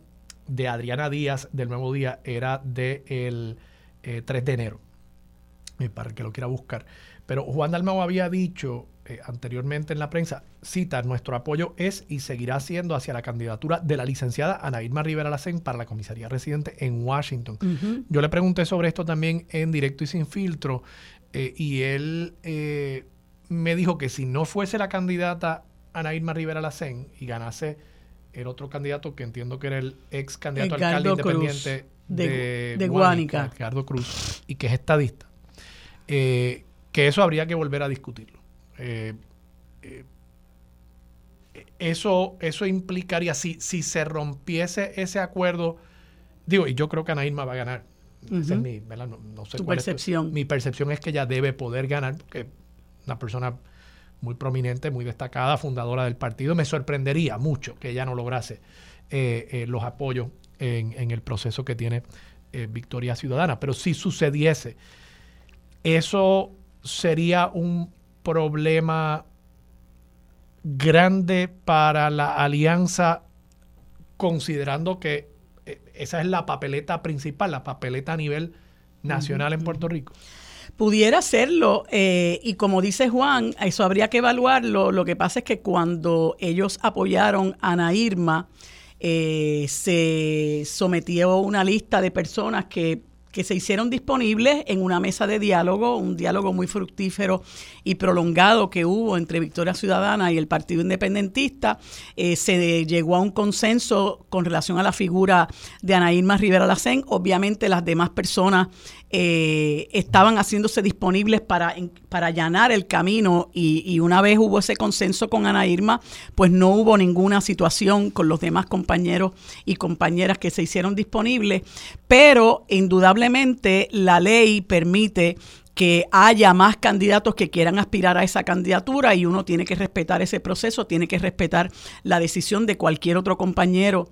Adriana Díaz del Nuevo Día era del de 3 de enero, para el que lo quiera buscar. Pero Juan Dalmau había dicho eh, anteriormente en la prensa, cita, nuestro apoyo es y seguirá siendo hacia la candidatura de la licenciada Ana Irma Rivera Lacen para la comisaría residente en Washington. Yo le pregunté sobre esto también en directo y sin filtro eh, y él eh, me dijo que si no fuese la candidata Ana Irma Rivera Lacen y ganase el otro candidato que entiendo que era el ex candidato alcalde independiente de, de, Guánica, Ricardo Cruz, y que es estadista, que eso habría que volver a discutirlo. Eh, eh, eso, eso implicaría, si, si se rompiese ese acuerdo, digo, y yo creo que Ana Irma va a ganar. mi, percepción. mi percepción es que ella debe poder ganar, porque una persona muy prominente, muy destacada, fundadora del partido, me sorprendería mucho que ella no lograse eh, los apoyos en, en, el proceso que tiene Victoria Ciudadana. Pero si sucediese, eso sería un problema grande para la alianza, considerando que eh, esa es la papeleta principal, la papeleta a nivel nacional en Puerto Rico. Pudiera serlo, eh, y como dice Juan, eso habría que evaluarlo. Lo que pasa es que cuando ellos apoyaron a Ana Irma, eh, se sometió una lista de personas que que se hicieron disponibles en una mesa de diálogo, un diálogo muy fructífero y prolongado que hubo entre Victoria Ciudadana y el Partido Independentista. Eh, se llegó a un consenso con relación a la figura de Ana Irma Rivera Lacén. Obviamente las demás personas eh, estaban haciéndose disponibles para, para allanar el camino y, una vez hubo ese consenso con Ana Irma, pues no hubo ninguna situación con los demás compañeros y compañeras que se hicieron disponibles, pero indudablemente la ley permite que haya más candidatos que quieran aspirar a esa candidatura y uno tiene que respetar ese proceso, tiene que respetar la decisión de cualquier otro compañero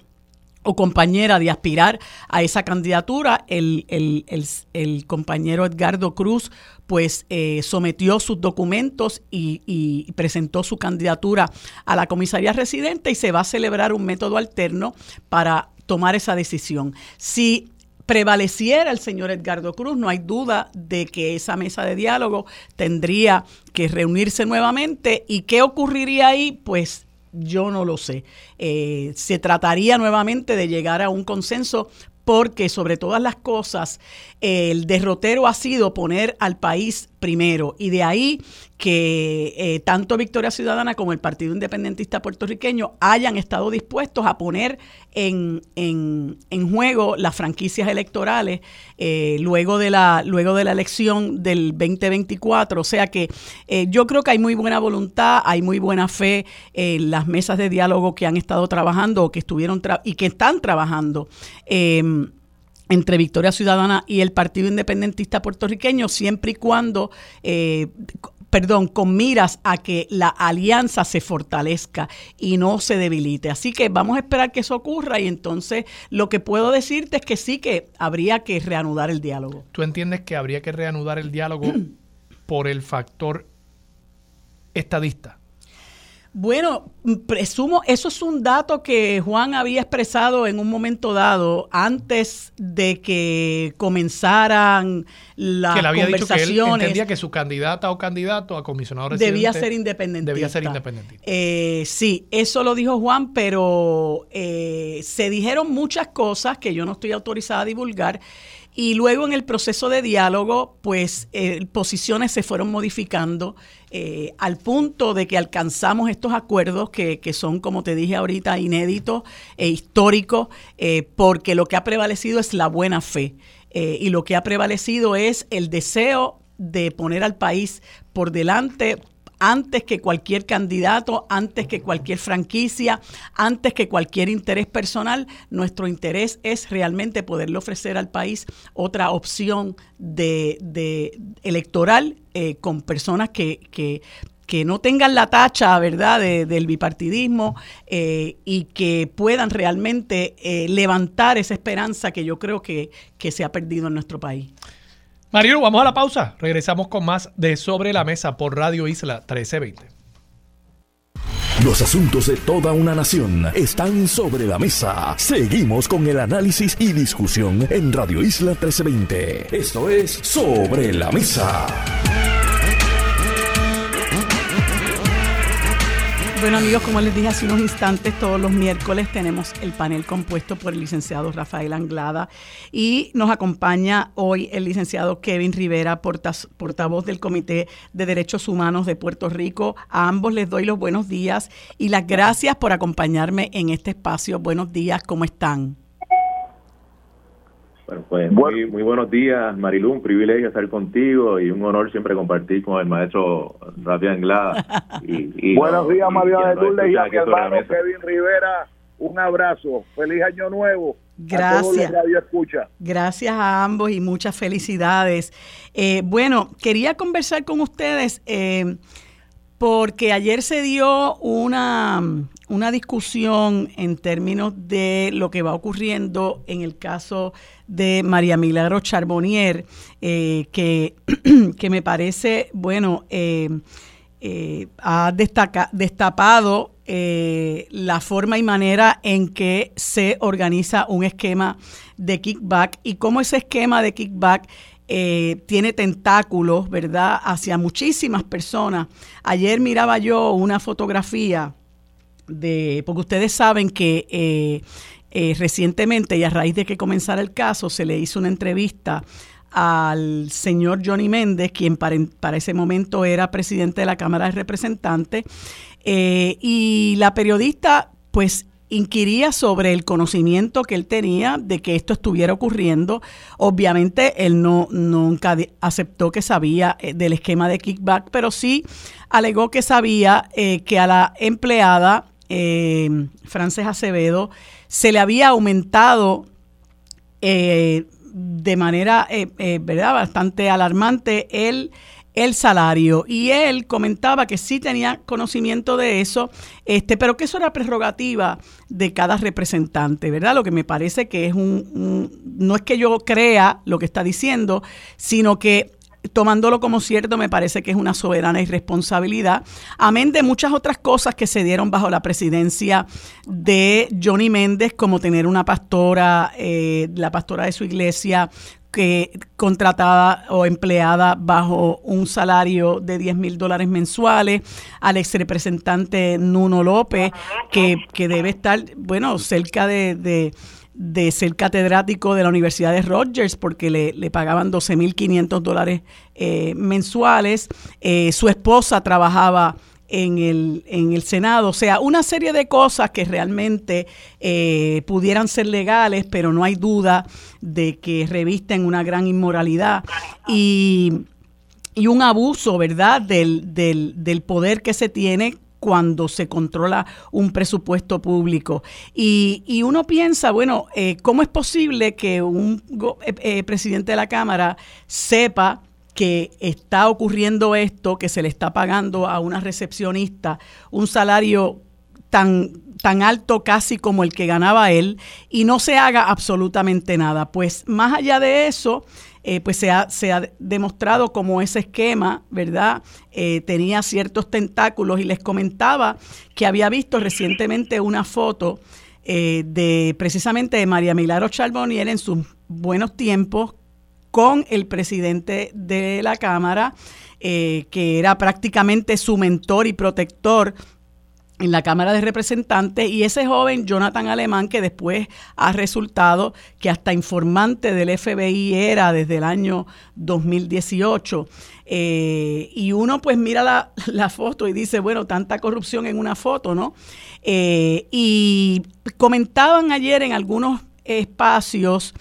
o compañera de aspirar a esa candidatura, el, compañero Edgardo Cruz pues eh, sometió sus documentos y, presentó su candidatura a la comisaría residente y se va a celebrar un método alterno para tomar esa decisión. Si prevaleciera el señor Edgardo Cruz, no hay duda de que esa mesa de diálogo tendría que reunirse nuevamente y qué ocurriría ahí, pues yo no lo sé. Eh, se trataría nuevamente de llegar a un consenso porque sobre todas las cosas el derrotero ha sido poner al país primero y de ahí que eh, tanto Victoria Ciudadana como el Partido Independentista puertorriqueño hayan estado dispuestos a poner en, en, juego las franquicias electorales eh, luego, de la, luego de la elección del 2024. O sea que eh, yo creo que hay muy buena voluntad, hay muy buena fe en las mesas de diálogo que han estado trabajando o que estuvieron y que están trabajando entre Victoria Ciudadana y el Partido Independentista puertorriqueño, siempre y cuando, eh, perdón, con miras a que la alianza se fortalezca y no se debilite. Así que vamos a esperar que eso ocurra y entonces lo que puedo decirte es que sí que habría que reanudar el diálogo. ¿Tú entiendes que habría que reanudar el diálogo por el factor estadista? Bueno, presumo, eso es un dato que Juan había expresado en un momento dado, antes de que comenzaran las que había conversaciones. Dicho que él entendía que su candidata o candidato a comisionado residente debía ser independiente. Debía ser independiente. Eh, sí, eso lo dijo Juan, pero eh, se dijeron muchas cosas que yo no estoy autorizada a divulgar y luego en el proceso de diálogo, pues eh, posiciones se fueron modificando eh, al punto de que alcanzamos estos acuerdos que, que, son, como te dije ahorita, inéditos e históricos, eh, porque lo que ha prevalecido es la buena fe. y lo que ha prevalecido es el deseo de poner al país por delante antes que cualquier candidato, antes que cualquier franquicia, antes que cualquier interés personal. Nuestro interés es realmente poderle ofrecer al país otra opción de, electoral eh, con personas que, que no tengan la tacha, ¿verdad?, del bipartidismo eh, y que puedan realmente eh, levantar esa esperanza que yo creo que, que se ha perdido en nuestro país. Marilu, vamos a la pausa. Regresamos con más de Sobre la Mesa por Radio Isla 1320. Los asuntos de toda una nación están sobre la mesa. Seguimos con el análisis y discusión en Radio Isla 1320. Esto es Sobre la Mesa. Bueno amigos, como les dije hace unos instantes, todos los miércoles tenemos el panel compuesto por el licenciado Rafael Anglada y nos acompaña hoy el licenciado Kevin Rivera, portavoz del Comité de Derechos Humanos de Puerto Rico. A ambos les doy los buenos días y las gracias por acompañarme en este espacio. Buenos días, ¿cómo están? Bueno, pues muy, muy buenos días, Marilu. Un privilegio estar contigo y un honor siempre compartir con el maestro Rafi Anglada. Y, buenos días, María de Lourdes y a mi hermano Kevin Rivera. Un abrazo. Feliz Año Nuevo. Gracias. escucha. Gracias a ambos y muchas felicidades. Eh, bueno, quería conversar con ustedes eh, porque ayer se dio una una discusión en términos de lo que va ocurriendo en el caso de María Milagro Charbonnier, eh, que, que, me parece, bueno, eh, eh, ha destapado la forma y manera en que se organiza un esquema de kickback y cómo ese esquema de kickback tiene tentáculos, ¿verdad?, hacia muchísimas personas. Ayer miraba yo una fotografía porque ustedes saben que eh, eh, recientemente y a raíz de que comenzara el caso se le hizo una entrevista al señor Johnny Méndez, quien para, ese momento era presidente de la Cámara de Representantes, eh, y la periodista pues inquiría sobre el conocimiento que él tenía de que esto estuviera ocurriendo. Obviamente él no nunca aceptó que sabía del esquema de kickback, pero sí alegó que sabía que a la empleada eh, Frances Acevedo, se le había aumentado eh, de manera eh, eh, ¿verdad? bastante alarmante el, el salario. Y él comentaba que sí tenía conocimiento de eso, este, pero que eso era prerrogativa de cada representante, ¿verdad? Lo que me parece que es un no es que yo crea lo que está diciendo, sino que tomándolo como cierto, me parece que es una soberana irresponsabilidad, amén de muchas otras cosas que se dieron bajo la presidencia de Johnny Méndez, como tener una pastora, eh, la pastora de su iglesia, que contratada o empleada bajo un salario de 10 mil dólares mensuales, al ex representante Nuno López, que, que debe estar, bueno, cerca de de ser catedrático de la Universidad de Rogers porque le, le pagaban 12.500 dólares eh, mensuales. Eh, su esposa trabajaba en el, en el Senado. O sea, una serie de cosas que realmente eh, pudieran ser legales, pero no hay duda de que revisten una gran inmoralidad. Y, y un abuso, ¿verdad?, del, del, del poder que se tiene cuando se controla un presupuesto público. Y, y uno piensa, bueno, eh, ¿cómo es posible que un eh, eh, presidente de la Cámara sepa que está ocurriendo esto, que se le está pagando a una recepcionista un salario tan, tan alto casi como el que ganaba él y no se haga absolutamente nada? Pues más allá de eso, eh, pues se ha, demostrado como ese esquema, ¿verdad? Eh, tenía ciertos tentáculos y les comentaba que había visto recientemente una foto de precisamente de María Milagro Charbonnier en sus buenos tiempos con el presidente de la Cámara, que era prácticamente su mentor y protector en la Cámara de Representantes y ese joven Jonathan Alemán que después ha resultado que hasta informante del FBI era desde el año 2018. Eh, y uno pues mira la, foto y dice, bueno, tanta corrupción en una foto, ¿no? Eh, y comentaban ayer en algunos espacios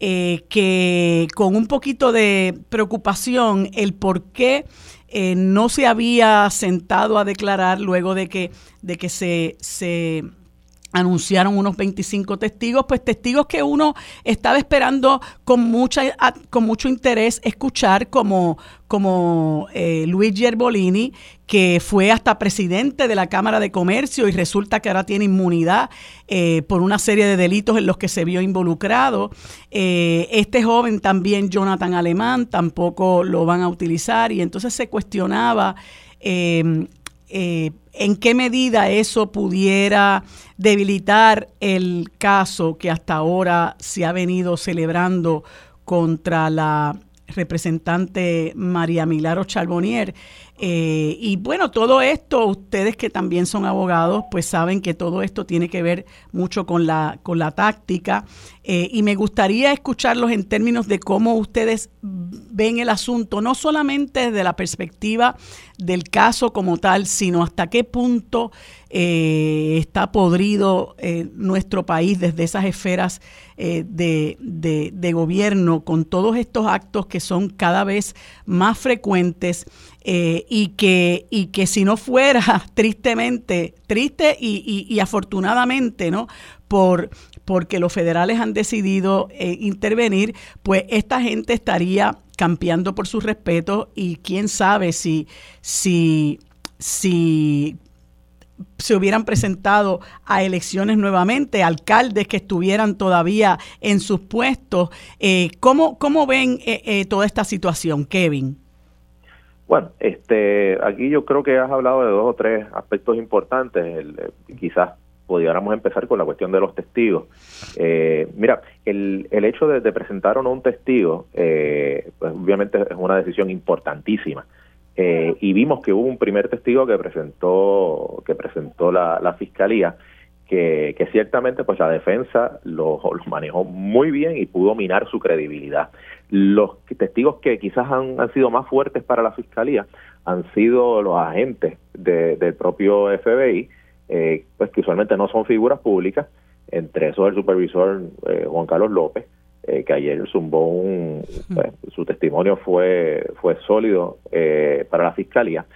eh, que con un poquito de preocupación el por qué eh, no se había sentado a declarar luego de que, de que se, se anunciaron unos 25 testigos, pues testigos que uno estaba esperando con mucha con mucho interés escuchar como como eh, Luis Gerbolini, que fue hasta presidente de la Cámara de Comercio y resulta que ahora tiene inmunidad eh, por una serie de delitos en los que se vio involucrado. Eh, este joven también, Jonathan Alemán, tampoco lo van a utilizar y entonces se cuestionaba en qué medida eso pudiera debilitar el caso que hasta ahora se ha venido celebrando contra la representante María Milaro Charbonnier. Eh, y bueno, todo esto, ustedes que también son abogados, pues saben que todo esto tiene que ver mucho con la, con la táctica. Eh, y me gustaría escucharlos en términos de cómo ustedes ven el asunto, no solamente desde la perspectiva del caso como tal, sino hasta qué punto eh, está podrido nuestro país desde esas esferas de, de gobierno con todos estos actos que son cada vez más frecuentes eh, y, que, y que si no fuera tristemente, triste y, afortunadamente, ¿no? Por, porque los federales han decidido eh, intervenir, pues esta gente estaría campeando por su respeto y quién sabe si, si, si se hubieran presentado a elecciones nuevamente, alcaldes que estuvieran todavía en sus puestos. Eh, ¿cómo, ¿Cómo ven toda esta situación, Kevin? Bueno, este, aquí yo creo que has hablado de dos o tres aspectos importantes. Eh, quizás pudiéramos empezar con la cuestión de los testigos. Eh, mira, el, el hecho de, presentar o no un testigo, eh, pues obviamente es una decisión importantísima. y vimos que hubo un primer testigo que presentó que presentó la, fiscalía que, que, ciertamente pues la defensa lo, lo, manejó muy bien y pudo minar su credibilidad. Los testigos que quizás han, han sido más fuertes para la fiscalía han sido los agentes del propio FBI, eh, pues que usualmente no son figuras públicas, entre esos el supervisor eh, Juan Carlos López, eh, que ayer zumbó un, pues, su testimonio fue, fue sólido para la fiscalía.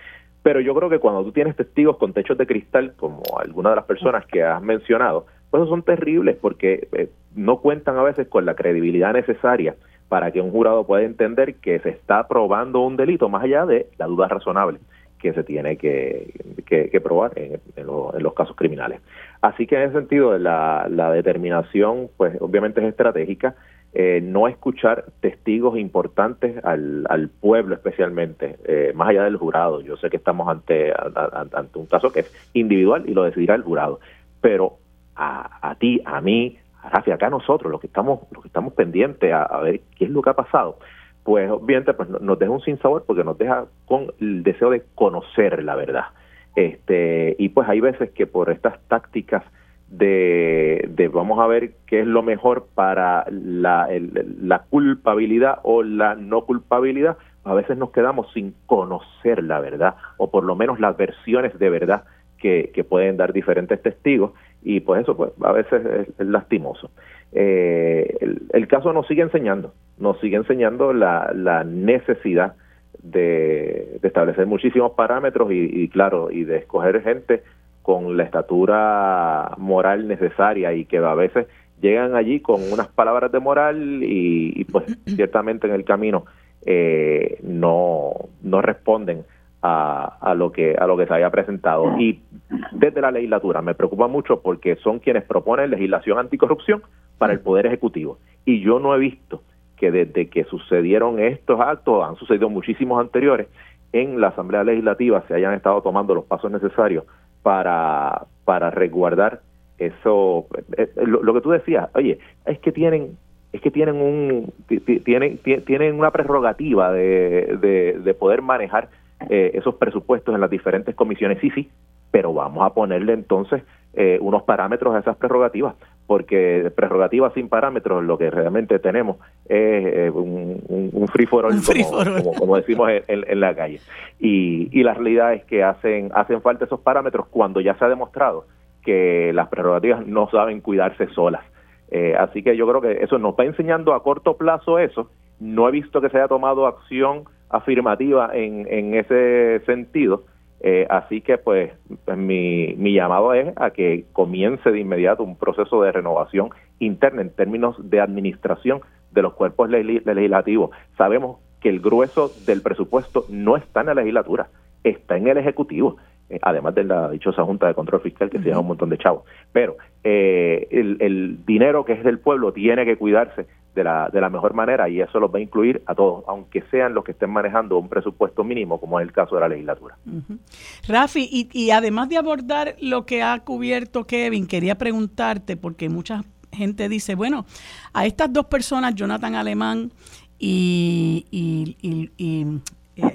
Pero yo creo que cuando tú tienes testigos con techos de cristal, como algunas de las personas que has mencionado, pues son terribles porque no cuentan a veces con la credibilidad necesaria para que un jurado pueda entender que se está probando un delito más allá de la duda razonable que se tiene que, que, probar en, los casos criminales. Así que en ese sentido la, la determinación pues obviamente es estratégica, eh, no escuchar testigos importantes al, pueblo especialmente, eh, más allá del jurado. Yo sé que estamos ante, ante un caso que es individual y lo decidirá el jurado, pero a, a ti, a mí, Rafi, acá nosotros, los que estamos, los que estamos pendientes a, ver qué es lo que ha pasado, pues obviamente pues, nos deja un sinsabor porque nos deja con el deseo de conocer la verdad. Este, y pues hay veces que por estas tácticas de, de vamos a ver qué es lo mejor para la, la culpabilidad o la no culpabilidad, a veces nos quedamos sin conocer la verdad o por lo menos las versiones de verdad que, que pueden dar diferentes testigos y pues eso pues a veces es, lastimoso. Eh, el, caso nos sigue enseñando, nos sigue enseñando la, la necesidad de, establecer muchísimos parámetros y, claro, y de escoger gente con la estatura moral necesaria y que a veces llegan allí con unas palabras de moral y, pues ciertamente en el camino eh, no, no responden a, a, lo que a lo que se haya presentado. Y desde la legislatura me preocupa mucho porque son quienes proponen legislación anticorrupción para el poder ejecutivo. Y yo no he visto que desde que sucedieron estos actos, han sucedido muchísimos anteriores, en la Asamblea Legislativa se hayan estado tomando los pasos necesarios para, para resguardar eso. Eh, eh, lo, que tú decías, oye, es que tienen es que tienen un tienen tienen una prerrogativa de, de, poder manejar eh, esos presupuestos en las diferentes comisiones. Sí sí pero vamos a ponerle entonces unos parámetros a esas prerrogativas porque prerrogativas sin parámetros lo que realmente tenemos es eh, un, free for all, como, decimos en, la calle. Y, y la realidad es que hacen, hacen falta esos parámetros cuando ya se ha demostrado que las prerrogativas no saben cuidarse solas. Eh, así que yo creo que eso nos está enseñando a corto plazo eso. No he visto que se haya tomado acción afirmativa en, en ese sentido eh, así que pues, mi, mi llamado es a que comience de inmediato un proceso de renovación interna en términos de administración de los cuerpos legislativos. Sabemos que el grueso del presupuesto no está en la legislatura, está en el Ejecutivo, eh, además de la dichosa Junta de Control Fiscal que se llama un montón de chavos. Pero eh, el, el dinero que es del pueblo tiene que cuidarse de la, de la mejor manera y eso los va a incluir a todos, aunque sean los que estén manejando un presupuesto mínimo, como es el caso de la legislatura. Rafi, y, y además de abordar lo que ha cubierto Kevin, quería preguntarte, porque mucha gente dice, bueno, a estas dos personas, Jonathan Alemán y, y, y, eh,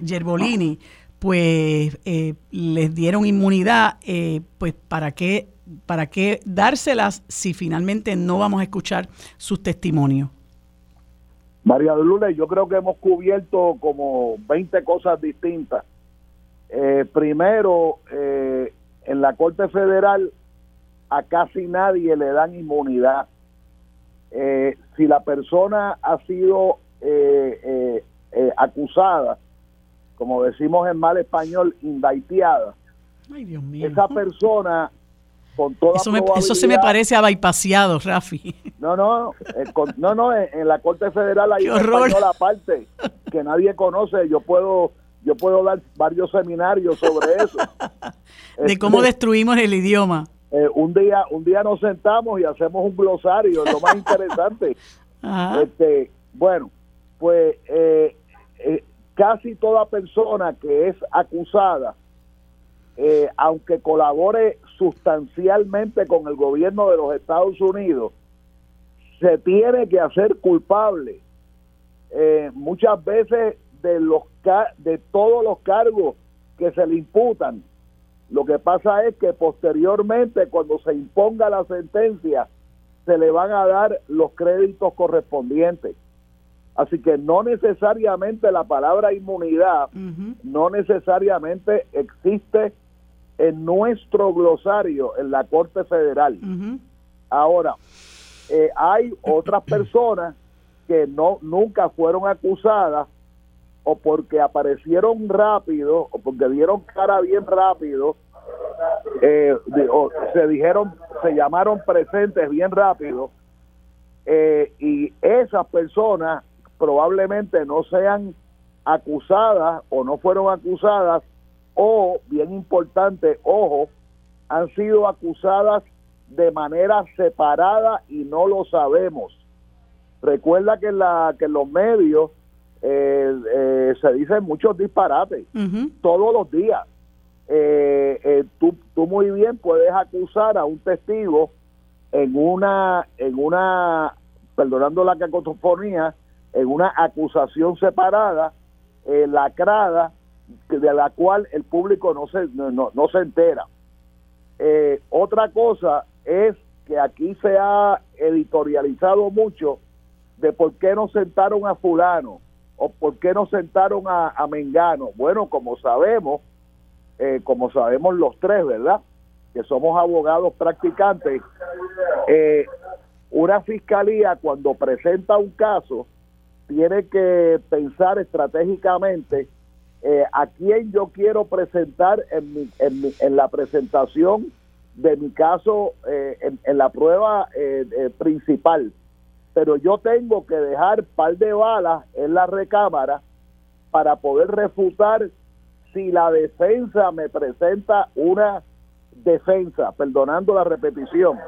pues eh, les dieron inmunidad, eh, pues para qué, para qué dárselas si finalmente no vamos a escuchar sus testimonios. María de Lourdes, yo creo que hemos cubierto como 20 cosas distintas. Eh, primero, eh, en la Corte Federal a casi nadie le dan inmunidad. Eh, si la persona ha sido acusada, como decimos en mal español, indictiada, esa persona eso, se me parece a bypaseado, Rafi. No, no, eh, no, no, en, la Corte Federal hay un español aparte que nadie conoce. Yo puedo yo puedo dar varios seminarios sobre eso. de cómo este, destruimos el idioma. Eh, un día un día nos sentamos y hacemos un glosario, lo más interesante. Este, bueno, pues eh, casi toda persona que es acusada eh, aunque colabore sustancialmente con el gobierno de los Estados Unidos, se tiene que hacer culpable eh, muchas veces de los de todos los cargos que se le imputan. Lo que pasa es que posteriormente, cuando se imponga la sentencia, se le van a dar los créditos correspondientes. Así que no necesariamente la palabra inmunidad, no necesariamente existe en nuestro glosario en la Corte Federal. Ahora, eh, hay otras personas que no nunca fueron acusadas o porque aparecieron rápido o porque dieron cara bien rápido eh, o se dijeron se llamaron presentes bien rápido eh, y esas personas probablemente no sean acusadas o no fueron acusadas o, bien importante, ojo, han sido acusadas de manera separada y no lo sabemos. Recuerda que en, la, que los medios eh, eh, se dicen muchos disparates todos los días. Eh, tú, tú muy bien puedes acusar a un testigo en una, en una, perdonando la cacofonía, en una acusación separada, lacrada, de la cual el público no se, no, no, se entera. Eh, otra cosa es que aquí se ha editorializado mucho de por qué no sentaron a fulano o por qué no sentaron a, Mengano. Bueno, como sabemos, eh, como sabemos los tres, ¿verdad? Que somos abogados practicantes, eh, una fiscalía cuando presenta un caso tiene que pensar estratégicamente eh, a quién yo quiero presentar en, en, la presentación de mi caso eh, en, la prueba eh, principal. Pero yo tengo que dejar par de balas en la recámara para poder refutar si la defensa me presenta una defensa, perdonando la repetición.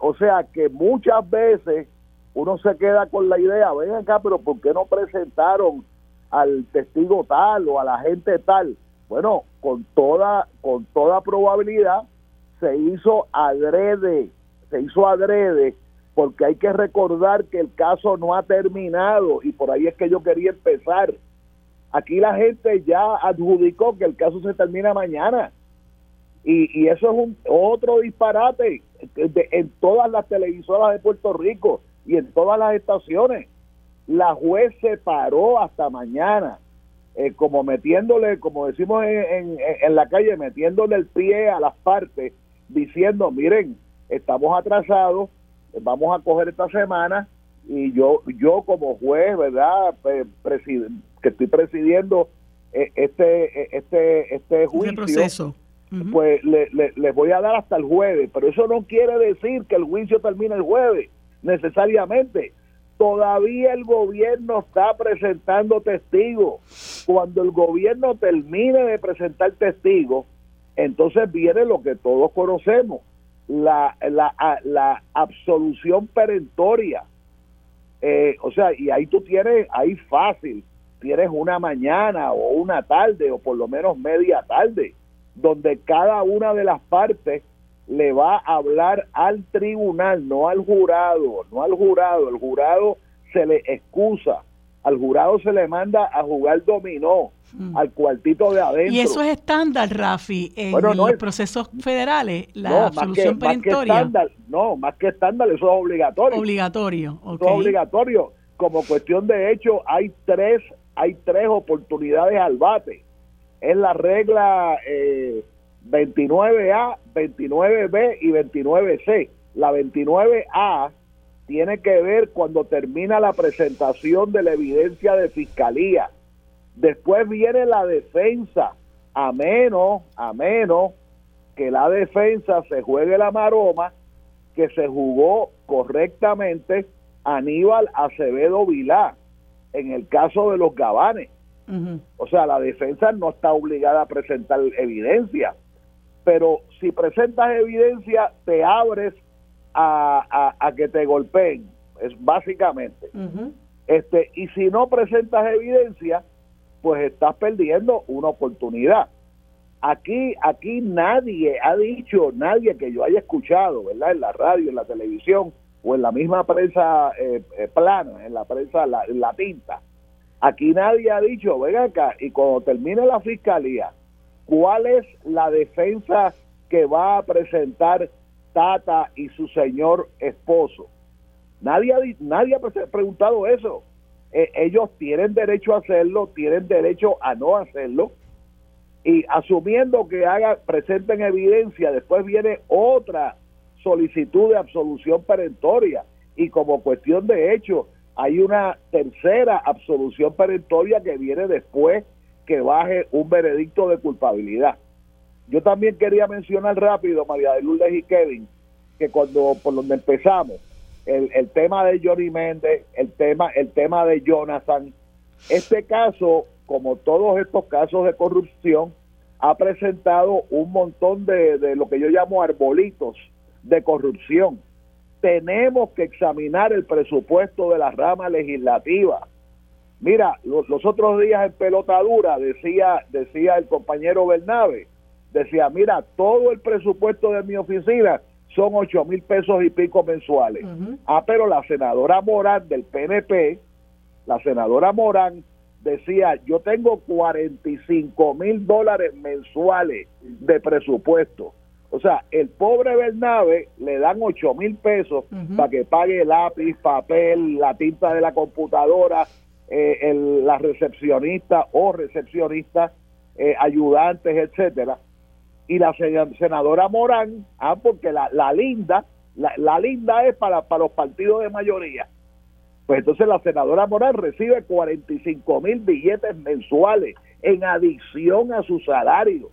o sea que muchas veces uno se queda con la idea, ven acá, pero ¿por qué no presentaron al testigo tal o a la gente tal? Bueno, con toda, con toda probabilidad se hizo adrede, se hizo adrede, porque hay que recordar que el caso no ha terminado y por ahí es que yo quería empezar. Aquí la gente ya adjudicó que el caso se termina mañana. Y, eso es un otro disparate en todas las televisoras de Puerto Rico y en todas las estaciones. La juez se paró hasta mañana, eh, como metiéndole, como decimos en, en, la calle, metiéndole el pie a las partes, diciendo, miren, estamos atrasados, vamos a coger esta semana y yo, yo como juez, ¿verdad? que estoy presidiendo eh, este, eh, este, este juicio. proceso pues le, le, voy a dar hasta el jueves, pero eso no quiere decir que el juicio termine el jueves, necesariamente. Todavía el gobierno está presentando testigos. Cuando el gobierno termine de presentar testigos, entonces viene lo que todos conocemos, la, la, la absolución perentoria. Eh, o sea, y ahí tú tienes, ahí fácil, tienes una mañana o una tarde o por lo menos media tarde donde cada una de las partes le va a hablar al tribunal, no al jurado, no al jurado. El jurado se le excusa, al jurado se le manda a jugar dominó, mm. al cuartito de adentro. Y eso es estándar, Rafi, en los procesos federales, la absolución perentoria. no, más que estándar, eso es obligatorio. Obligatorio, Eso es obligatorio. Como cuestión de hecho, hay tres, hay tres oportunidades al bate es la regla 29A, eh, 29B y 29C. La 29A tiene que ver cuando termina la presentación de la evidencia de fiscalía. Después viene la defensa, a menos, a menos que la defensa se juegue la maroma que se jugó correctamente Aníbal Acevedo Vilá en el caso de los Gabanes. O sea, la defensa no está obligada a presentar evidencia, pero si presentas evidencia, te abres a, a, que te golpeen, es básicamente. este Y si no presentas evidencia, pues estás perdiendo una oportunidad. Aquí, aquí nadie ha dicho, nadie que yo haya escuchado, ¿verdad? En la radio, en la televisión o en la misma prensa eh, eh, plana, en la prensa la, la tinta, Aquí nadie ha dicho, venga acá, y cuando termine la fiscalía, ¿cuál es la defensa que va a presentar Tata y su señor esposo? Nadie ha, preguntado eso. E, ellos tienen derecho a hacerlo, tienen derecho a no hacerlo. Y asumiendo que haga, presenten evidencia, después viene otra solicitud de absolución perentoria. Y como cuestión de hecho, hay una tercera absolución perentoria que viene después que baje un veredicto de culpabilidad. Yo también quería mencionar rápido, María de Lourdes y Kevin, que cuando por donde empezamos, el, el tema de Johnny Méndez, el tema, el tema de Jonathan, este caso, como todos estos casos de corrupción, ha presentado un montón de, de lo que yo llamo arbolitos de corrupción tenemos que examinar el presupuesto de la rama legislativa. Mira, los, otros días en pelotadura decía, decía el compañero Bernabe, decía, mira, todo el presupuesto de mi oficina son ocho mil pesos y pico mensuales. Ah, pero la senadora Morán del PNP, la senadora Morán decía, yo tengo 45 mil dólares mensuales de presupuesto. O sea, el pobre Bernabe le dan 8 mil pesos para que pague lápiz, papel, la tinta de la computadora, eh, la recepcionista o recepcionista, eh, ayudantes, etcétera. Y la senadora Morán, ah, porque la, la linda, la, linda es para, para los partidos de mayoría. Pues entonces la senadora Morán recibe 45 mil billetes mensuales en adición a su salario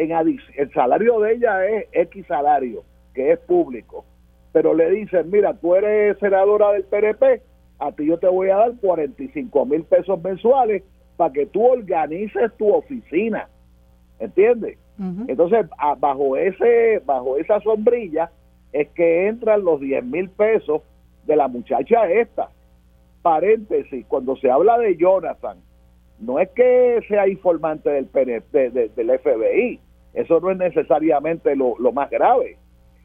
en el salario de ella es X salario, que es público, pero le dicen, mira, tú eres senadora del PRP, a ti yo te voy a dar 45 mil pesos mensuales para que tú organices tu oficina, ¿entiendes? Entonces, bajo ese bajo esa sombrilla es que entran los 10 mil pesos de la muchacha esta. Paréntesis, cuando se habla de Jonathan, no es que sea informante del, del FBI, eso no es necesariamente lo, lo más grave.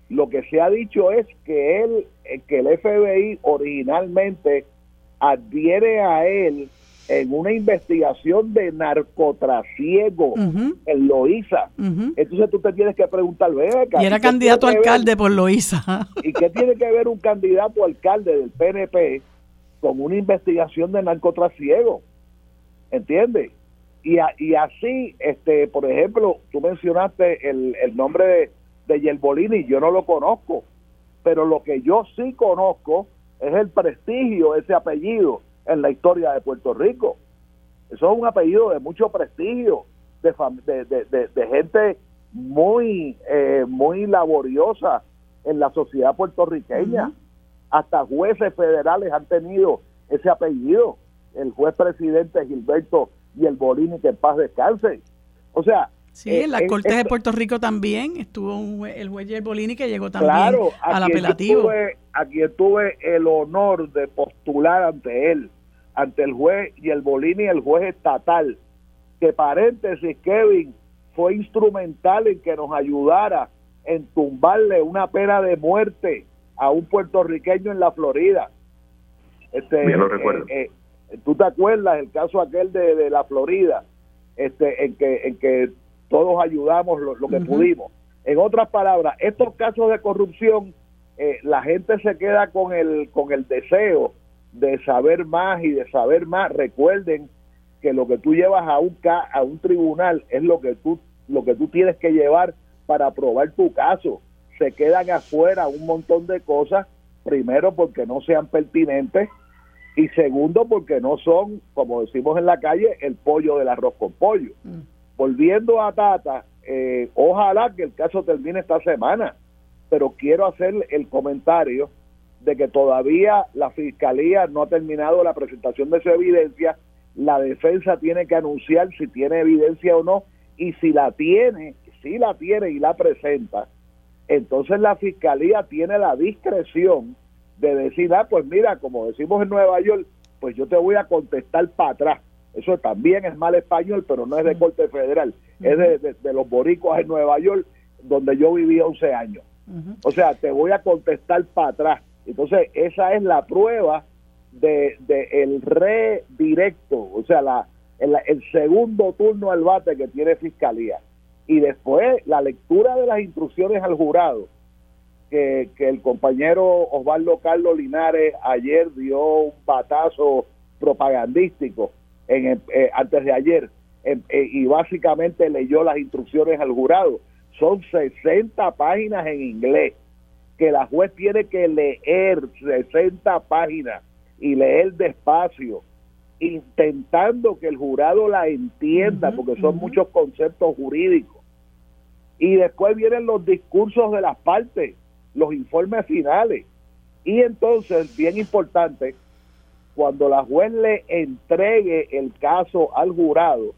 Lo que se ha dicho es que él, eh, que el FBI originalmente adhiere a él en una investigación de narcotrasiego en Loíza. Entonces tú te tienes que preguntar, Y era candidato alcalde por Loíza. ¿Y qué tiene que ver un candidato alcalde del PNP con una investigación de narcotrasiego? ¿Entiendes? Y, y así, este por ejemplo, tú mencionaste el, el nombre de, de Yerbolini, yo no lo conozco, pero lo que yo sí conozco es el prestigio, ese apellido en la historia de Puerto Rico. Eso es un apellido de mucho prestigio, de, de, gente muy, eh, muy laboriosa en la sociedad puertorriqueña. Hasta jueces federales han tenido ese apellido. El juez presidente Gilberto y el Bolini, que en paz descanse. O sea, Sí, en la Corte de Puerto Rico también estuvo el juez Bolini que llegó también al apelativo. aquí tuve el honor de postular ante él, ante el juez y el Bolini, el juez estatal, que paréntesis, Kevin, fue instrumental en que nos ayudara en tumbarle una pena de muerte a un puertorriqueño en la Florida. Este, lo recuerdo. Eh, eh, ¿Tú te acuerdas el caso aquel de, de la Florida? Este, en que en que todos ayudamos lo, que pudimos. En otras palabras, estos casos de corrupción, eh, la gente se queda con el, con el deseo de saber más y de saber más. Recuerden que lo que tú llevas a un, a un tribunal es lo que, tú, lo que tú tienes que llevar para probar tu caso. Se quedan afuera un montón de cosas, primero porque no sean pertinentes y segundo porque no son, como decimos en la calle, el pollo del arroz con pollo. Mm volviendo a Tata, eh, ojalá que el caso termine esta semana, pero quiero hacer el comentario de que todavía la fiscalía no ha terminado la presentación de su evidencia, la defensa tiene que anunciar si tiene evidencia o no, y si la tiene, si la tiene y la presenta, entonces la fiscalía tiene la discreción de decir, ah, pues mira, como decimos en Nueva York, pues yo te voy a contestar para atrás eso también es mal español, pero no es de corte federal, es de, los boricos en Nueva York, donde yo viví 11 años. O sea, te voy a contestar para atrás. Entonces, esa es la prueba de, el redirecto, o sea, la, el, segundo turno al bate que tiene Fiscalía. Y después la lectura de las instrucciones al jurado, que, que el compañero Osvaldo Carlos Linares ayer dio un patazo propagandístico en, eh, antes de ayer eh, y básicamente leyó las instrucciones al jurado. Son 60 páginas en inglés que la juez tiene que leer 60 páginas y leer despacio, intentando que el jurado la entienda, porque son muchos conceptos jurídicos. Y después vienen los discursos de las partes, los informes finales. Y entonces, bien importante, cuando la juez le entregue el caso al jurado,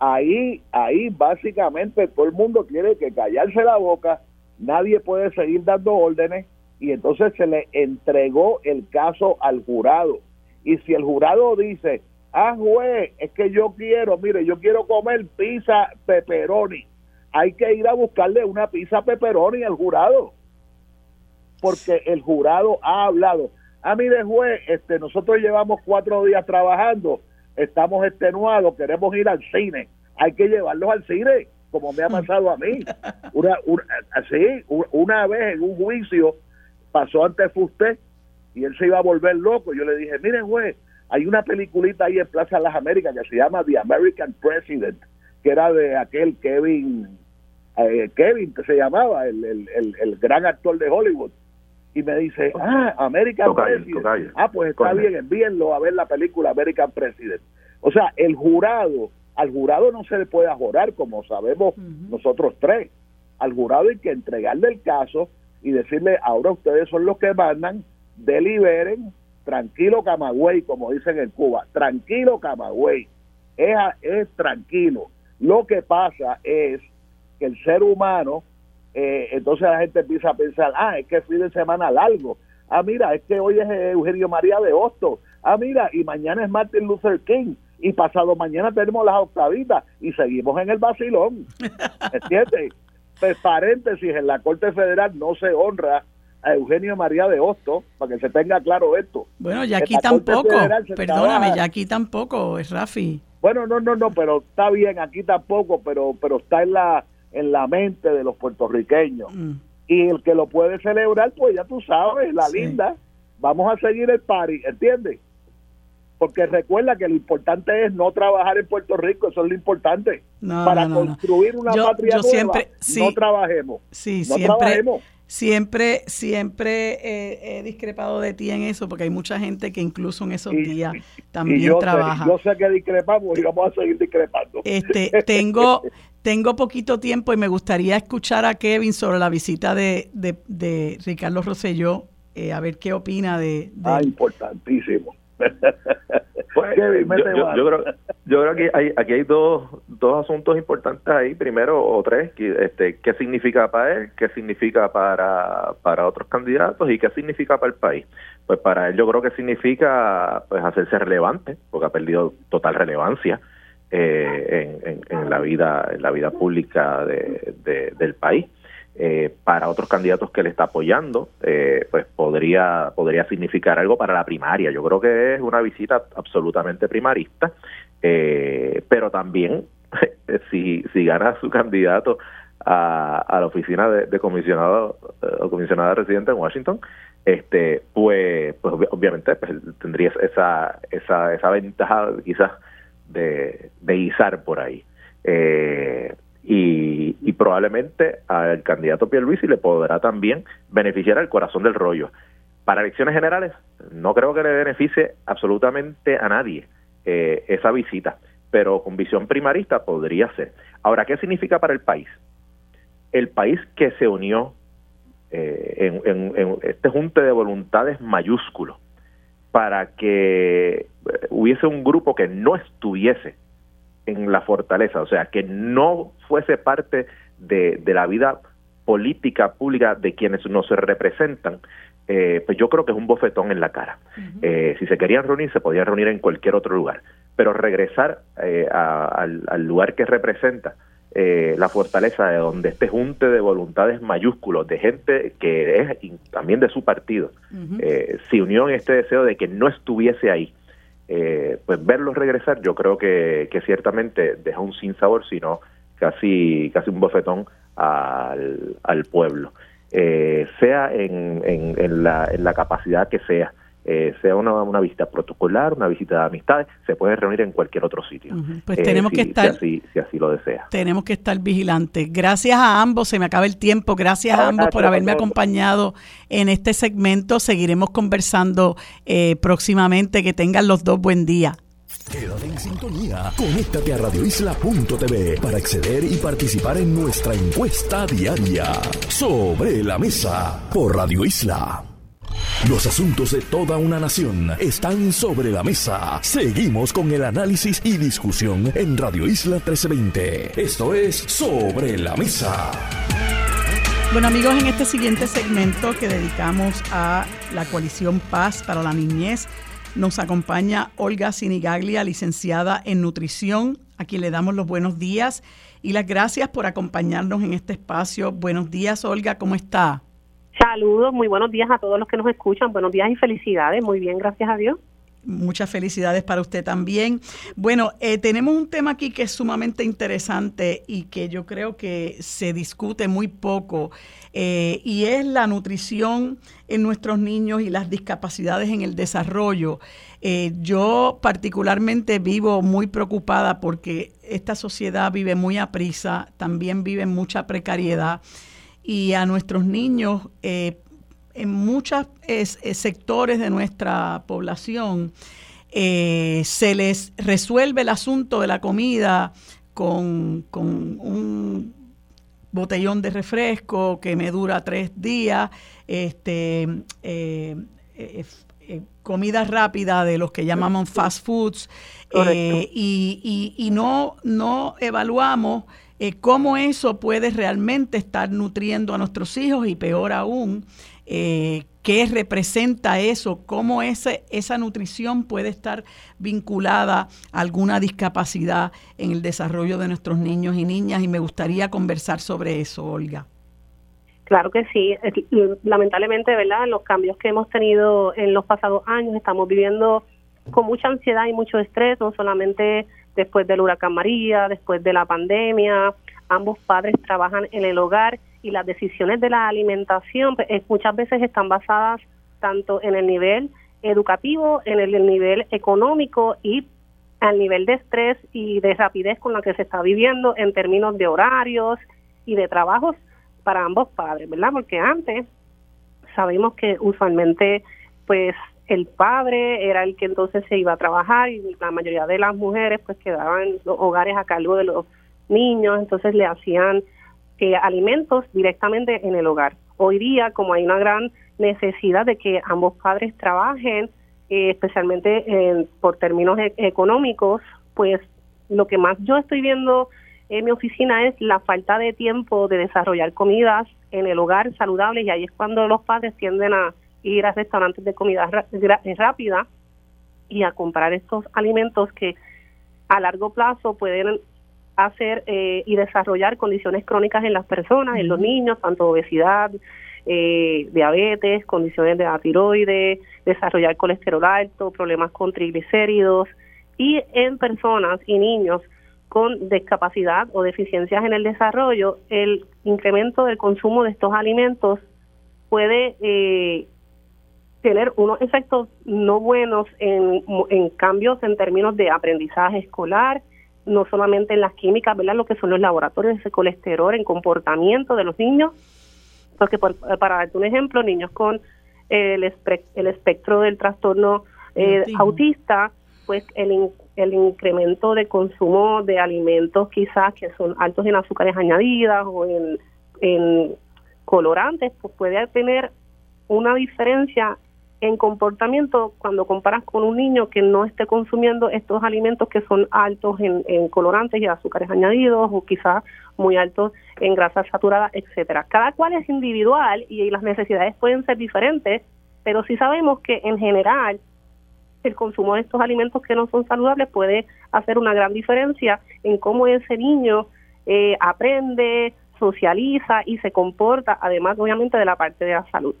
ahí, ahí básicamente todo el mundo tiene que callarse la boca, nadie puede seguir dando órdenes y entonces se le entregó el caso al jurado. Y si el jurado dice, ah, juez, es que yo quiero, mire, yo quiero comer pizza pepperoni, hay que ir a buscarle una pizza pepperoni al jurado, porque el jurado ha hablado. A mí de juez, este, nosotros llevamos cuatro días trabajando, estamos extenuados, queremos ir al cine. Hay que llevarlos al cine, como me ha pasado a mí. Una, así, una vez en un juicio pasó ante Fusté y él se iba a volver loco. Yo le dije, miren juez, hay una peliculita ahí en Plaza de las Américas que se llama The American President, que era de aquel Kevin, eh, Kevin que se llamaba, el, el, el gran actor de Hollywood y me dice, ah, American President. Ah, pues está bien, envíenlo a ver la película American President. O sea, el jurado, al jurado no se le puede ajorar, como sabemos nosotros tres. Al jurado hay que entregarle el caso y decirle, ahora ustedes son los que mandan, deliberen, tranquilo Camagüey, como dicen en Cuba, tranquilo Camagüey, es, es tranquilo. Lo que pasa es que el ser humano eh, entonces la gente empieza a pensar, ah, es que fin de semana largo, Ah, mira, es que hoy es Eugenio María de Hostos. Ah, mira, y mañana es Martin Luther King. Y pasado mañana tenemos las octavitas y seguimos en el vacilón. ¿Entiendes? Pues paréntesis, en la Corte Federal no se honra a Eugenio María de Hostos, para que se tenga claro esto. Bueno, ya aquí tampoco, perdóname, ya aquí tampoco, es Rafi. Bueno, no, no, no, pero está bien, aquí tampoco, pero pero está en la en la mente de los puertorriqueños. Mm. Y el que lo puede celebrar, pues ya tú sabes, la linda, vamos a seguir el party, ¿entiendes? Porque recuerda que lo importante es no trabajar en Puerto Rico, eso es lo importante. Para construir una patria nueva, siempre, no trabajemos. Sí, siempre, siempre, siempre he discrepado de ti en eso, porque hay mucha gente que incluso en esos días también trabaja. yo sé que discrepamos y vamos a seguir discrepando. Este, tengo, tengo poquito tiempo y me gustaría escuchar a Kevin sobre la visita de, de, Ricardo Rosselló, eh, a ver qué opina de... Ah, importantísimo. Pues, yo, creo, yo creo que hay, aquí hay dos, dos asuntos importantes ahí, primero o tres, que, este, qué significa para él, qué significa para, para otros candidatos y qué significa para el país. Pues para él yo creo que significa pues hacerse relevante, porque ha perdido total relevancia eh, en, la vida en la vida pública de, del país. Eh, para otros candidatos que le está apoyando, eh, pues podría, podría significar algo para la primaria. Yo creo que es una visita absolutamente primarista, eh, pero también si, si gana su candidato a, a la oficina de, comisionado o comisionada residente en Washington, este pues, pues obviamente pues, tendría esa, esa, esa ventaja quizás de, de izar por ahí. Eh, y, probablemente al candidato Pierluisi le podrá también beneficiar al corazón del rollo. Para elecciones generales, no creo que le beneficie absolutamente a nadie eh, esa visita, pero con visión primarista podría ser. Ahora, ¿qué significa para el país? El país que se unió eh, en, en, este junte de voluntades mayúsculo para que eh, hubiese un grupo que no estuviese en la fortaleza, o sea, que no fuese parte de, la vida política pública de quienes nos representan, eh, pues yo creo que es un bofetón en la cara. Eh, si se querían reunir, se podían reunir en cualquier otro lugar, pero regresar eh, al, lugar que representa la fortaleza de donde este junte de voluntades mayúsculos, de gente que es también de su partido, se unió en este deseo de que no estuviese ahí eh, pues verlos regresar yo creo que, que ciertamente deja un sinsabor, sino casi, casi un bofetón al, al pueblo. Eh, sea en, en, en, la, en la capacidad que sea. Eh, sea una, una, visita protocolar, una visita de amistades, se puede reunir en cualquier otro sitio. Pues eh, tenemos que estar, si así, lo desea. Tenemos que estar vigilantes. Gracias a ambos, se me acaba el tiempo, gracias a ambos por haberme acompañado en este segmento. Seguiremos conversando eh, próximamente. Que tengan los dos buen día. Quédate en sintonía. Conéctate a radioisla.tv para acceder y participar en nuestra encuesta diaria sobre la mesa por Radio Isla. Los asuntos de toda una nación están sobre la mesa. Seguimos con el análisis y discusión en Radio Isla 1320. Esto es Sobre la Mesa. Bueno amigos, en este siguiente segmento que dedicamos a la coalición Paz para la Niñez, nos acompaña Olga Sinigaglia, licenciada en nutrición, a quien le damos los buenos días y las gracias por acompañarnos en este espacio. Buenos días Olga, ¿cómo está? Saludos, muy buenos días a todos los que nos escuchan. Buenos días y felicidades. Muy bien, gracias a Dios. Muchas felicidades para usted también. Bueno, eh, tenemos un tema aquí que es sumamente interesante y que yo creo que se discute muy poco eh, y es la nutrición en nuestros niños y las discapacidades en el desarrollo. Eh, yo particularmente vivo muy preocupada porque esta sociedad vive muy a prisa, también vive mucha precariedad y a nuestros niños eh, en muchos eh, sectores de nuestra población eh, se les resuelve el asunto de la comida con, un botellón de refresco que me dura tres días, este, comida rápida de los que llamamos fast foods, y, y, no, no evaluamos eh, cómo eso puede realmente estar nutriendo a nuestros hijos y peor aún, eh, qué representa eso, cómo ese, esa nutrición puede estar vinculada a alguna discapacidad en el desarrollo de nuestros niños y niñas y me gustaría conversar sobre eso, Olga. Claro que sí. Lamentablemente, ¿verdad? Los cambios que hemos tenido en los pasados años, estamos viviendo con mucha ansiedad y mucho estrés, no solamente después del huracán María, después de la pandemia. Ambos padres trabajan en el hogar y las decisiones de la alimentación pues, muchas veces están basadas tanto en el nivel educativo, en el nivel económico y al nivel de estrés y de rapidez con la que se está viviendo en términos de horarios y de trabajos para ambos padres, ¿verdad? Porque antes sabemos que usualmente pues el padre era el que entonces se iba a trabajar y la mayoría de las mujeres pues quedaban los hogares a cargo de los niños, entonces le hacían eh, alimentos directamente en el hogar. Hoy día, como hay una gran necesidad de que ambos padres trabajen, eh, especialmente por términos e-, económicos, pues lo que más yo estoy viendo en mi oficina es la falta de tiempo de desarrollar comidas en el hogar saludables y ahí es cuando los padres tienden a ir a restaurantes de comida rápida y a comprar estos alimentos que a largo plazo pueden hacer eh, y desarrollar condiciones crónicas en las personas, en los niños, tanto obesidad, eh, diabetes, condiciones de la tiroides, desarrollar colesterol alto, problemas con triglicéridos y en personas y niños con discapacidad o deficiencias en el desarrollo, el incremento del consumo de estos alimentos puede eh, tener unos efectos no buenos en, en cambios en términos de aprendizaje escolar, no solamente en las químicas, ¿verdad? Lo que son los laboratorios de colesterol en comportamiento de los niños, porque para darte un ejemplo, niños con el, el espectro del trastorno eh, autista, pues el, el incremento de consumo de alimentos quizás que son altos en azúcares añadidas o en, en colorantes, pues puede tener una diferencia en comportamiento cuando comparas con un niño que no esté consumiendo estos alimentos que son altos en, colorantes y azúcares añadidos o quizás muy altos en grasas saturadas, etcétera. Cada cual es individual y las necesidades pueden ser diferentes, pero sí sabemos que en general el consumo de estos alimentos que no son saludables puede hacer una gran diferencia en cómo ese niño eh, aprende, socializa y se comporta, además obviamente de la parte de la salud.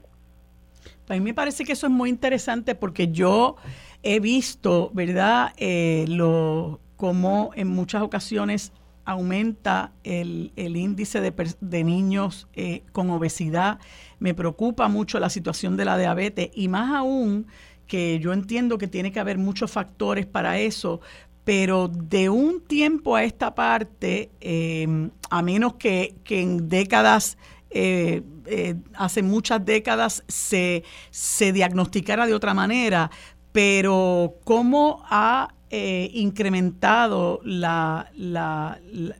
A mí me parece que eso es muy interesante porque yo he visto, ¿verdad?, eh, lo, cómo en muchas ocasiones aumenta el, índice de, niños eh, con obesidad. Me preocupa mucho la situación de la diabetes y más aún que yo entiendo que tiene que haber muchos factores para eso, pero de un tiempo a esta parte, eh, a menos que, que en décadas eh, eh, hace muchas décadas se, se, diagnosticara de otra manera, pero cómo ha eh, incrementado la,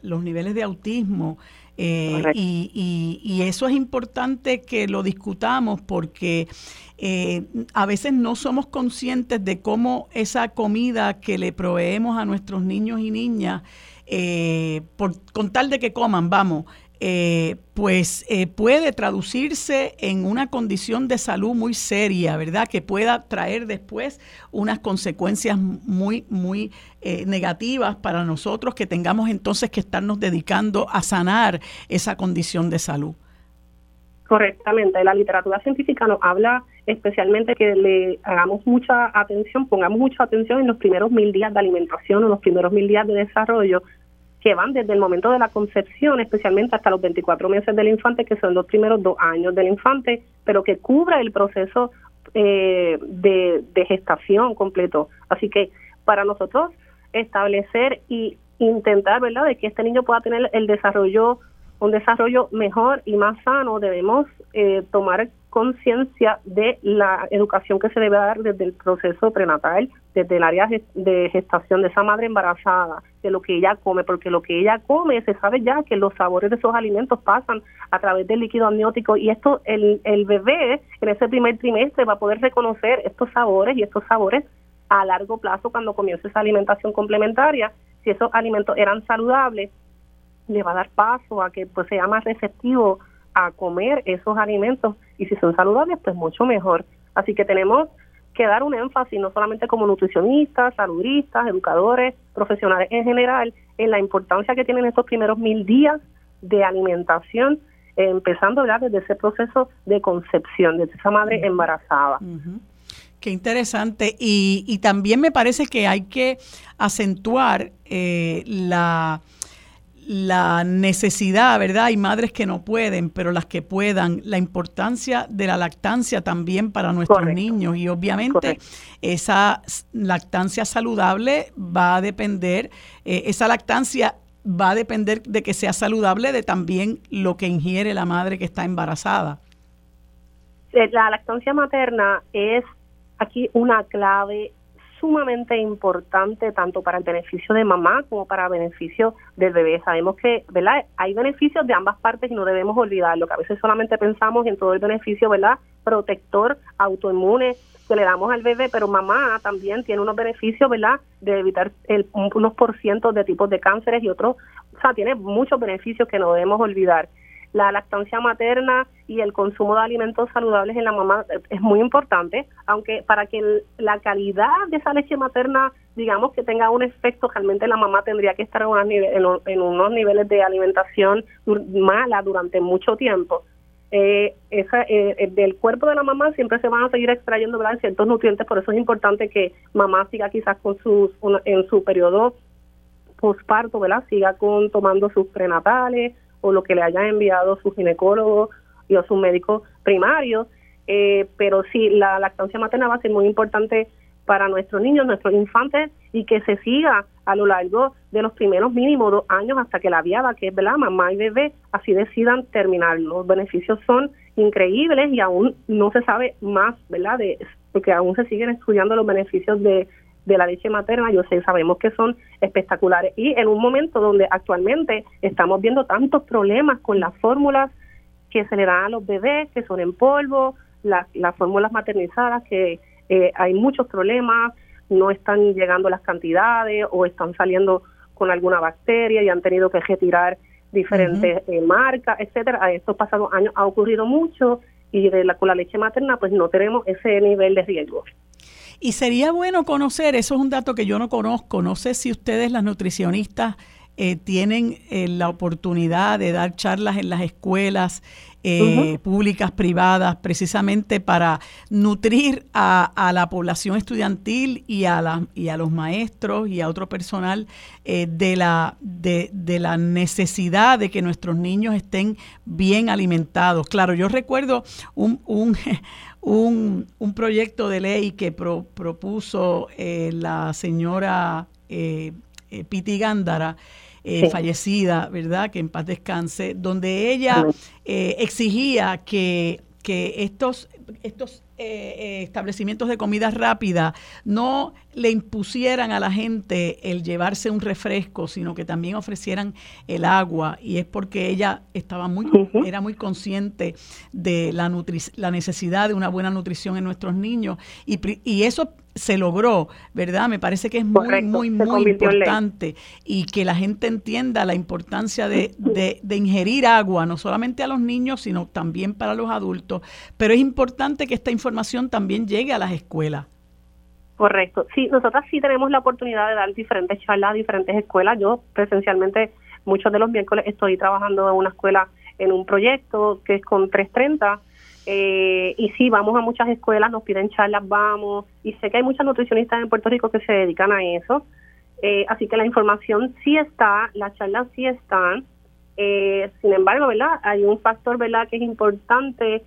los niveles de autismo. y, y, eso es importante que lo discutamos porque a veces no somos conscientes de cómo esa comida que le proveemos a nuestros niños y niñas, por, con tal de que coman, vamos, eh, pues eh, puede traducirse en una condición de salud muy seria, ¿verdad? Que pueda traer después unas consecuencias muy, muy eh, negativas para nosotros, que tengamos entonces que estarnos dedicando a sanar esa condición de salud. Correctamente, la literatura científica nos habla especialmente que le hagamos mucha atención, pongamos mucha atención en los primeros mil días de alimentación o los primeros mil días de desarrollo, que van desde el momento de la concepción, especialmente hasta los 24 meses del infante, que son los primeros dos años del infante, pero que cubra el proceso eh, de, gestación completo. Así que para nosotros establecer y intentar, ¿verdad?, de que este niño pueda tener el desarrollo, un desarrollo mejor y más sano, debemos eh, tomar conciencia de la educación que se debe dar desde el proceso prenatal, desde el área de gestación de esa madre embarazada, de lo que ella come, porque lo que ella come se sabe ya que los sabores de esos alimentos pasan a través del líquido amniótico y esto el, el bebé en ese primer trimestre va a poder reconocer estos sabores y estos sabores a largo plazo cuando comience esa alimentación complementaria. Si esos alimentos eran saludables, le va a dar paso a que pues sea más receptivo a comer esos alimentos y si son saludables, pues mucho mejor. Así que tenemos que dar un énfasis, no solamente como nutricionistas, saludistas, educadores, profesionales en general, en la importancia que tienen estos primeros mil días de alimentación, empezando ¿verdad? desde ese proceso de concepción, desde esa madre embarazada. Qué interesante. Y, y, también me parece que hay que acentuar eh, la la necesidad, ¿verdad? Hay madres que no pueden, pero las que puedan, la importancia de la lactancia también para nuestros niños y obviamente esa lactancia saludable va a depender, eh, esa lactancia va a depender de que sea saludable de también lo que ingiere la madre que está embarazada. Eh, la lactancia materna es aquí una clave sumamente importante tanto para el beneficio de mamá como para el beneficio del bebé. Sabemos que, ¿verdad? Hay beneficios de ambas partes y no debemos olvidarlo, que a veces solamente pensamos en todo el beneficio, ¿verdad? Protector, autoinmune que le damos al bebé, pero mamá también tiene unos beneficios, ¿verdad? De evitar el, unos por ciento de tipos de cánceres y otros, o sea, tiene muchos beneficios que no debemos olvidar la lactancia materna y el consumo de alimentos saludables en la mamá es muy importante, aunque para que la calidad de esa leche materna, digamos que tenga un efecto, realmente la mamá tendría que estar en, unos niveles de alimentación mala durante mucho tiempo. Eh, esa, eh, del cuerpo de la mamá siempre se van a seguir extrayendo ciertos nutrientes, por eso es importante que mamá siga quizás con sus en su periodo postparto, ¿verdad? Siga con tomando sus prenatales, o lo que le hayan enviado su ginecólogo y o su médico primario, eh, pero sí, la lactancia materna va a ser muy importante para nuestros niños, nuestros infantes, y que se siga a lo largo de los primeros mínimos dos años hasta que la viada, que es ¿verdad? mamá y bebé, así decidan terminar. Los beneficios son increíbles y aún no se sabe más, ¿verdad? De, porque aún se siguen estudiando los beneficios de de la leche materna, yo sé, sabemos que son espectaculares. Y en un momento donde actualmente estamos viendo tantos problemas con las fórmulas que se le dan a los bebés, que son en polvo, las, las fórmulas maternizadas, que eh, hay muchos problemas, no están llegando las cantidades o están saliendo con alguna bacteria y han tenido que retirar diferentes eh, marcas, etcétera. Estos pasados años ha ocurrido mucho y de la, con la leche materna pues no tenemos ese nivel de riesgo. Y sería bueno conocer, eso es un dato que yo no conozco, no sé si ustedes las nutricionistas eh, tienen eh, la oportunidad de dar charlas en las escuelas eh, públicas, privadas, precisamente para nutrir a, la población estudiantil y a, la, y a los maestros y a otro personal de, la, de, de, la necesidad de que nuestros niños estén bien alimentados. Claro, yo recuerdo un, un, un, un proyecto de ley que propuso eh, la señora eh, eh Piti Gándara, eh, fallecida, ¿verdad? Que en paz descanse, donde ella exigía que, que estos, estos eh, establecimientos de comida rápida no le impusieran a la gente el llevarse un refresco, sino que también ofrecieran el agua. Y es porque ella estaba muy, era muy consciente de la, la necesidad de una buena nutrición en nuestros niños. Y, y eso se logró, ¿verdad? Me parece que es muy, muy, muy importante y que la gente entienda la importancia de, de, ingerir agua, no solamente a los niños, sino también para los adultos. Pero es importante que esta información también llegue a las escuelas. Correcto. Sí, nosotras sí tenemos la oportunidad de dar diferentes charlas a diferentes escuelas. Yo presencialmente muchos de los miércoles estoy trabajando en una escuela en un proyecto que es con 330 eh, y sí, vamos a muchas escuelas, nos piden charlas, vamos, y sé que hay muchas nutricionistas en Puerto Rico que se dedican a eso. Eh, así que la información sí está, las charlas sí están. Eh, sin embargo, ¿verdad? Hay un factor, ¿verdad?, que es importante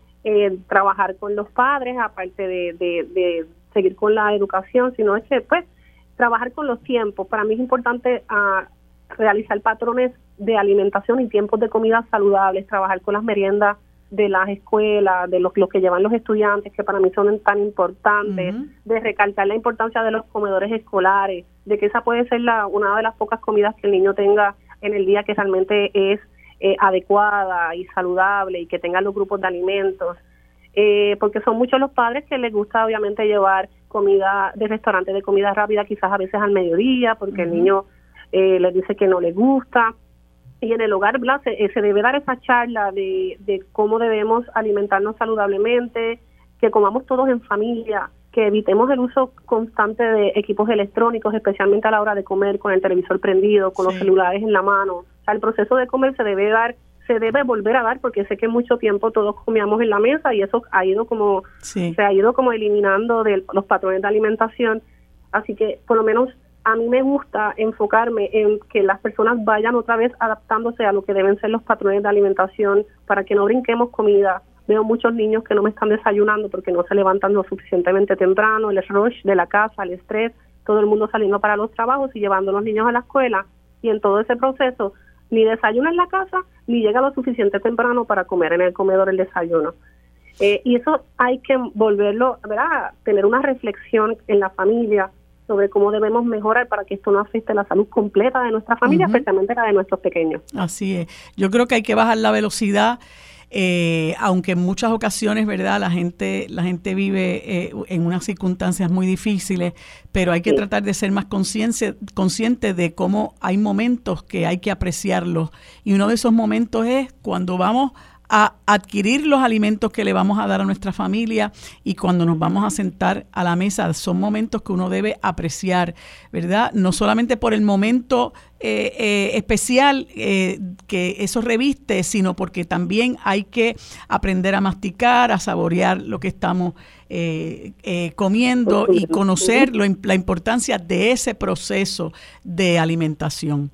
trabajar con los padres, aparte de, de, seguir con la educación, sino es que, pues, trabajar con los tiempos. Para mí es importante ah, realizar patrones de alimentación y tiempos de comida saludables, trabajar con las meriendas de las escuelas, de los, los que llevan los estudiantes, que para mí son tan importantes, de recalcar la importancia de los comedores escolares, de que esa puede ser la, una de las pocas comidas que el niño tenga en el día que realmente es eh, adecuada y saludable y que tenga los grupos de alimentos, eh, porque son muchos los padres que les gusta obviamente llevar comida de restaurante de comida rápida quizás a veces al mediodía, porque el niño eh, les dice que no le gusta y en el hogar Se, se, debe dar esa charla de, de cómo debemos alimentarnos saludablemente, que comamos todos en familia, que evitemos el uso constante de equipos electrónicos, especialmente a la hora de comer con el televisor prendido, con los celulares en la mano. O sea, el proceso de comer se debe dar, se debe volver a dar porque sé que mucho tiempo todos comíamos en la mesa y eso ha ido como se ha ido como eliminando de los patrones de alimentación. Así que por lo menos a mí me gusta enfocarme en que las personas vayan otra vez adaptándose a lo que deben ser los patrones de alimentación para que no brinquemos comida, Veo muchos niños que no me están desayunando porque no se levantan lo suficientemente temprano, el rush de la casa, el estrés, todo el mundo saliendo para los trabajos y llevando a los niños a la escuela y en todo ese proceso ni desayuna en la casa ni llega lo suficiente temprano para comer en el comedor el desayuno. Eh, y eso hay que volverlo, ¿verdad? Tener una reflexión en la familia sobre cómo debemos mejorar para que esto no afecte la salud completa de nuestra familia, especialmente la de nuestros pequeños. Así es. Yo creo que hay que bajar la velocidad eh, aunque en muchas ocasiones, ¿verdad? La gente, la gente vive eh, en unas circunstancias muy difíciles, pero hay que tratar de ser más consciente de cómo hay momentos que hay que apreciarlos. Y uno de esos momentos es cuando vamos a adquirir los alimentos que le vamos a dar a nuestra familia y cuando nos vamos a sentar a la mesa son momentos que uno debe apreciar, ¿verdad? No solamente por el momento eh, eh, especial eh, que eso reviste, sino porque también hay que aprender a masticar, a saborear lo que estamos comiendo y conocer la importancia de ese proceso de alimentación.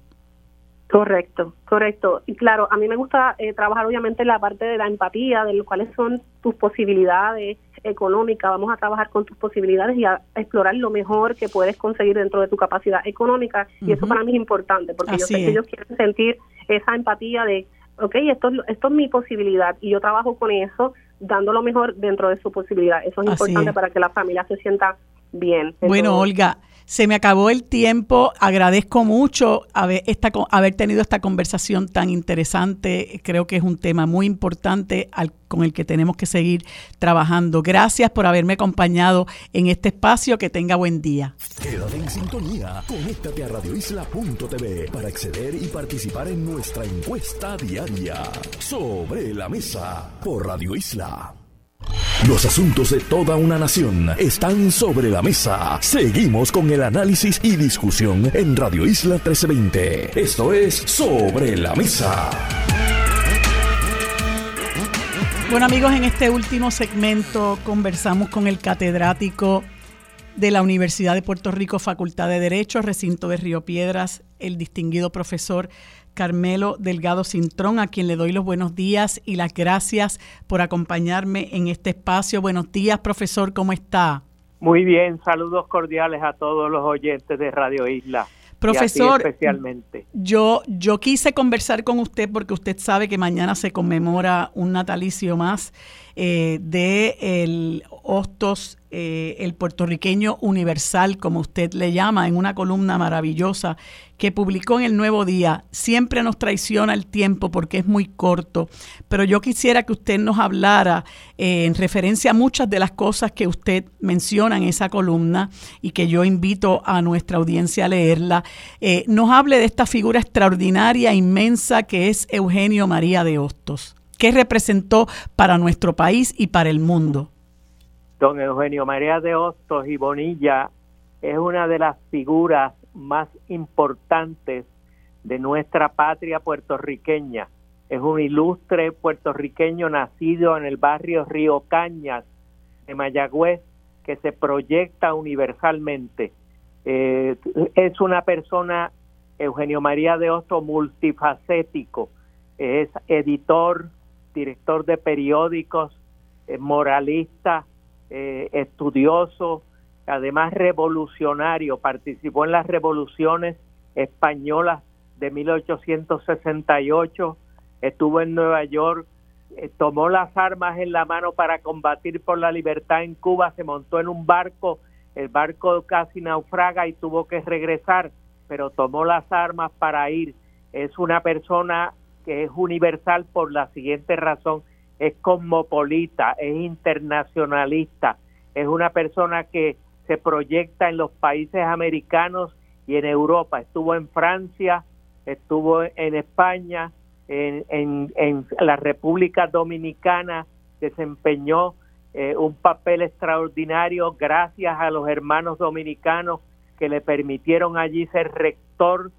Correcto, correcto. Y claro, a mí me gusta eh, trabajar obviamente en la parte de la empatía, de cuáles son tus posibilidades económicas. Vamos a trabajar con tus posibilidades y a, explorar lo mejor que puedes conseguir dentro de tu capacidad económica. Y eso para mí es importante, porque yo sé que ellos quieren sentir esa empatía de, ok, esto, esto es mi posibilidad y yo trabajo con eso, dando lo mejor dentro de su posibilidad. Eso es importante para que la familia se sienta bien. Bueno, Olga, se me acabó el tiempo. Agradezco mucho haber, esta, haber tenido esta conversación tan interesante. Creo que es un tema muy importante con el que tenemos que seguir trabajando. Gracias por haberme acompañado en este espacio. Que tenga buen día. Quédate en sintonía. Conéctate a radioisla.tv para acceder y participar en nuestra encuesta diaria sobre la mesa por Radio Isla. Los asuntos de toda una nación están sobre la mesa. Seguimos con el análisis y discusión en Radio Isla 1320. Esto es Sobre la Mesa. Bueno amigos, en este último segmento conversamos con el catedrático de la Universidad de Puerto Rico, Facultad de Derecho, recinto de Río Piedras, el distinguido profesor Carmelo Delgado Cintrón, a quien le doy los buenos días y las gracias por acompañarme en este espacio. Buenos días, profesor, ¿cómo está? Muy bien, saludos cordiales a todos los oyentes de Radio Isla. Profesor, especialmente. Yo, yo quise conversar con usted porque usted sabe que mañana se conmemora un natalicio más eh, de el Hostos, eh, el puertorriqueño universal, como usted le llama, en una columna maravillosa que publicó en el Nuevo Día. Siempre nos traiciona el tiempo porque es muy corto, pero yo quisiera que usted nos hablara eh, en referencia a muchas de las cosas que usted menciona en esa columna y que yo invito a nuestra audiencia a leerla. Eh, nos hable de esta figura extraordinaria, inmensa que es Eugenio María de Hostos. ¿Qué representó para nuestro país y para el mundo? Don Eugenio María de Hostos y Bonilla es una de las figuras más importantes de nuestra patria puertorriqueña. Es un ilustre puertorriqueño nacido en el barrio Río Cañas de Mayagüez que se proyecta universalmente. Eh, es una persona, Eugenio María de Hostos, multifacético. Es editor, director de periódicos, moralista, eh, estudioso, además revolucionario, participó en las revoluciones españolas de 1868, estuvo en Nueva York, eh, tomó las armas en la mano para combatir por la libertad en Cuba, se montó en un barco, el barco casi naufraga y tuvo que regresar, pero tomó las armas para ir. Es una persona que es universal por la siguiente razón, es cosmopolita, es internacionalista, es una persona que se proyecta en los países americanos y en Europa. Estuvo en Francia, estuvo en España, en, la República Dominicana, desempeñó eh, un papel extraordinario gracias a los hermanos dominicanos que le permitieron allí ser rector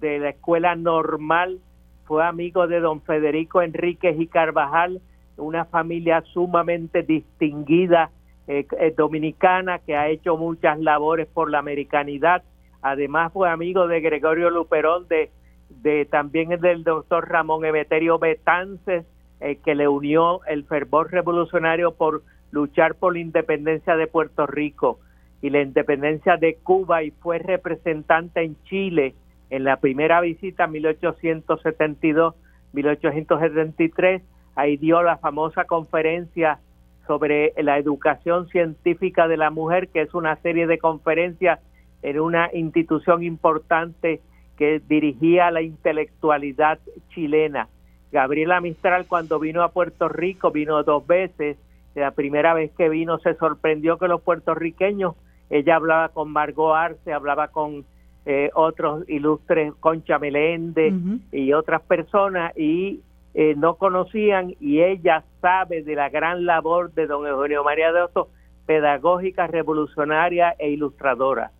de la escuela normal. Fue amigo de don Federico Enríquez y Carvajal, una familia sumamente distinguida eh, eh, dominicana que ha hecho muchas labores por la americanidad. Además fue amigo de Gregorio Luperón, de, de también del doctor Ramón Emeterio Betances, eh, que le unió el fervor revolucionario por luchar por la independencia de Puerto Rico y la independencia de Cuba y fue representante en Chile en la primera visita 1872-1873. Ahí dio la famosa conferencia sobre la educación científica de la mujer, que es una serie de conferencias en una institución importante que dirigía la intelectualidad chilena. Gabriela Mistral cuando vino a Puerto Rico vino dos veces. La primera vez que vino se sorprendió que los puertorriqueños, ella hablaba con Margot Arce, hablaba con eh, otros ilustres, Concha Meléndez y otras personas, y eh, no conocían y ella sabe de la gran labor de don Eugenio María de Osto, pedagógica, revolucionaria e ilustradora.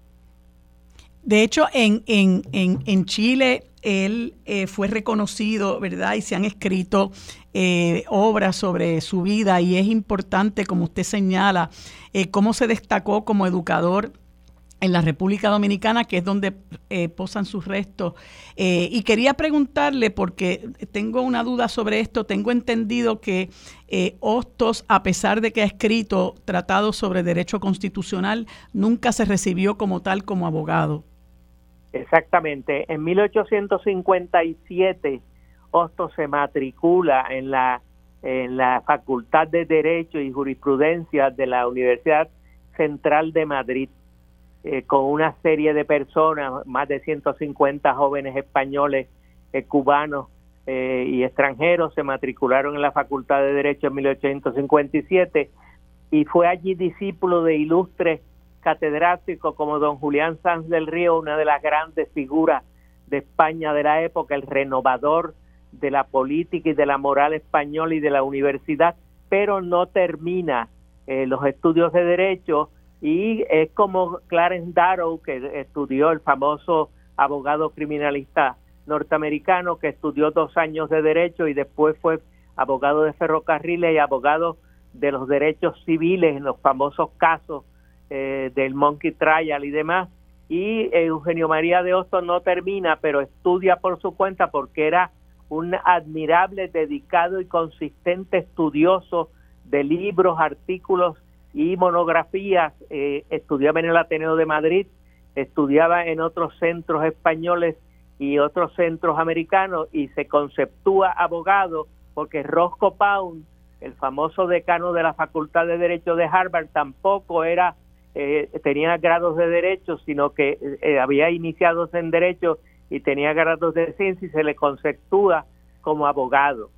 De hecho, en, en, en, en Chile él eh, fue reconocido, ¿verdad? Y se han escrito eh, obras sobre su vida y es importante, como usted señala, cómo se destacó como educador en la República Dominicana, que es donde eh, posan sus restos. Eh, y quería preguntarle, porque tengo una duda sobre esto, tengo entendido que eh, Hostos, a pesar de que ha escrito tratados sobre derecho constitucional, nunca se recibió como tal como abogado. Exactamente. En 1857, Hostos se matricula en la, en la Facultad de Derecho y Jurisprudencia de la Universidad Central de Madrid eh, con una serie de personas, más de 150 jóvenes españoles, eh, cubanos eh, y extranjeros, se matricularon en la Facultad de Derecho en 1857 y fue allí discípulo de ilustres catedráticos como don Julián Sanz del Río, una de las grandes figuras de España de la época, el renovador de la política y de la moral española y de la universidad, pero no termina los estudios de derecho y es como Clarence Darrow, que estudió el famoso abogado criminalista norteamericano, que estudió dos años de derecho y después fue abogado de ferrocarriles y abogado de los derechos civiles en los famosos casos eh, del Monkey Trial y demás. Y Eugenio María de Hostos no termina, pero estudia por su cuenta porque era un admirable, dedicado y consistente estudioso de libros, artículos y monografías, eh, estudiaba en el Ateneo de Madrid, estudiaba en otros centros españoles y otros centros americanos y se conceptúa abogado porque Roscoe Pound, el famoso decano de la Facultad de Derecho de Harvard, tampoco era eh, tenía grados de derecho, sino que eh, había iniciado en derecho y tenía grados de ciencia y se le conceptúa como abogado.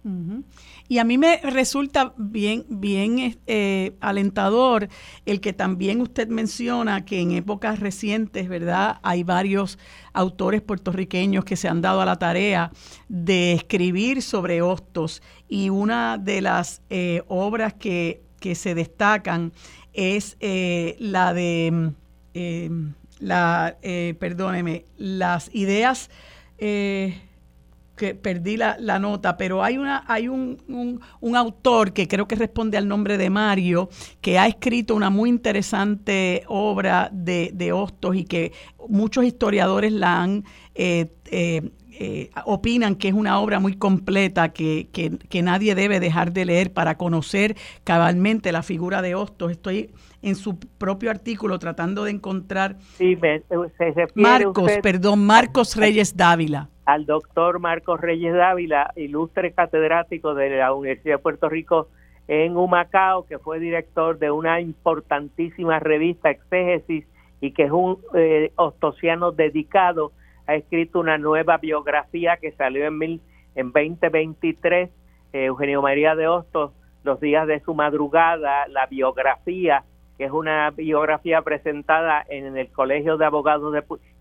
Y a mí me resulta bien, bien eh, alentador el que también usted menciona que en épocas recientes, ¿verdad? Hay varios autores puertorriqueños que se han dado a la tarea de escribir sobre hostos y una de las eh, obras que, se destacan es eh, la de, la, perdóneme, las ideas que perdí la, nota, pero hay una hay un, un, autor que creo que responde al nombre de Mario, que ha escrito una muy interesante obra de, de Hostos y que muchos historiadores la han eh, eh, eh, opinan que es una obra muy completa que, que, nadie debe dejar de leer para conocer cabalmente la figura de Hostos. Estoy en su propio artículo tratando de encontrar sí, Marcos, perdón, Marcos Reyes Dávila al doctor Marcos Reyes Dávila, ilustre catedrático de la Universidad de Puerto Rico en Humacao, que fue director de una importantísima revista Exégesis y que es un eh, ostosiano dedicado, ha escrito una nueva biografía que salió en, mil, en 2023, eh, Eugenio María de Hostos, Los días de su madrugada, la biografía, que es una biografía presentada en el Colegio de Abogados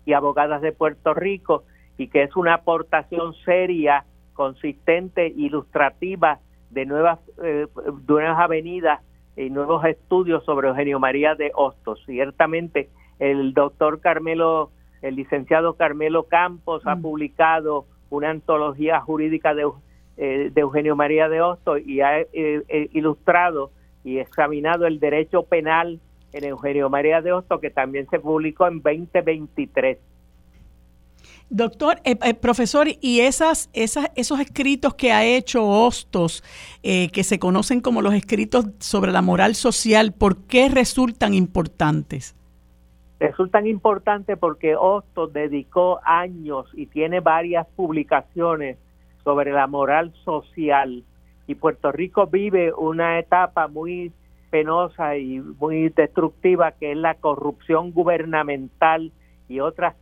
y Abogadas de Puerto Rico, y que es una aportación seria, consistente, ilustrativa de nuevas, eh, nuevas avenidas y nuevos estudios sobre Eugenio María de Hostos. Ciertamente el doctor Carmelo, el licenciado Carmelo Campos ha mm. publicado una antología jurídica de, eh, de Eugenio María de Hostos y ha eh, ilustrado y examinado el derecho penal en Eugenio María de Hostos, que también se publicó en 2023. Doctor, eh, eh, profesor, y esas, esas, esos escritos que ha hecho Hostos, eh, que se conocen como los escritos sobre la moral social, ¿por qué resultan importantes? Resultan importantes porque Hostos dedicó años y tiene varias publicaciones sobre la moral social y Puerto Rico vive una etapa muy penosa y muy destructiva que es la corrupción gubernamental y otras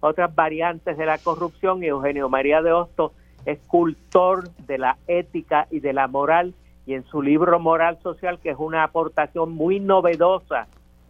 otras variantes de la corrupción. Y Eugenio María de Hostos es cultor de la ética y de la moral y en su libro Moral Social que es una aportación muy novedosa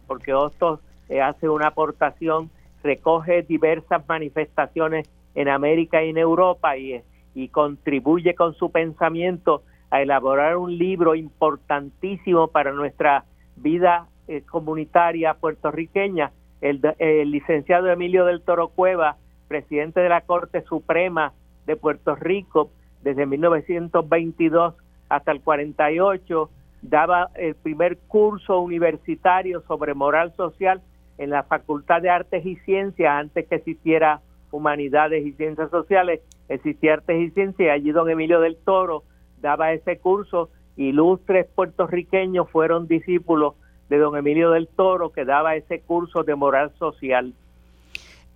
porque Hostos eh, hace una aportación recoge diversas manifestaciones en América y en Europa y, y contribuye con su pensamiento a elaborar un libro importantísimo para nuestra vida eh, comunitaria puertorriqueña el, licenciado Emilio del Toro Cueva, presidente de la Corte Suprema de Puerto Rico desde 1922 hasta el 48, daba el primer curso universitario sobre moral social en la Facultad de Artes y Ciencias antes que existiera Humanidades y Ciencias Sociales, existía Artes y Ciencias y allí don Emilio del Toro daba ese curso, ilustres puertorriqueños fueron discípulos de don Emilio del Toro que daba ese curso de moral social.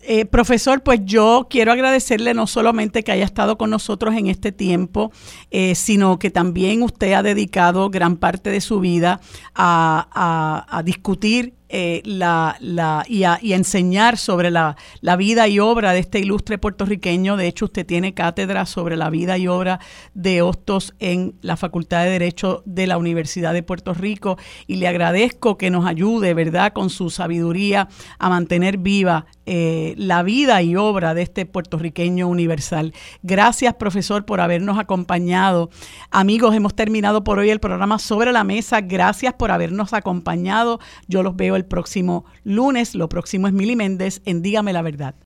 Eh, profesor, pues yo quiero agradecerle no solamente que haya estado con nosotros en este tiempo, eh, sino que también usted ha dedicado gran parte de su vida a, a, a discutir eh, la, la, y, a, enseñar sobre la, la, vida y obra de este ilustre puertorriqueño. De hecho, usted tiene cátedra sobre la vida y obra de Hostos en la Facultad de Derecho de la Universidad de Puerto Rico y le agradezco que nos ayude, ¿verdad?, con su sabiduría a mantener viva eh, la vida y obra de este puertorriqueño universal. Gracias, profesor, por habernos acompañado. Amigos, hemos terminado por hoy el programa Sobre la Mesa. Gracias por habernos acompañado. Yo los veo el próximo lunes. Lo próximo es Mili Méndez en Dígame la Verdad.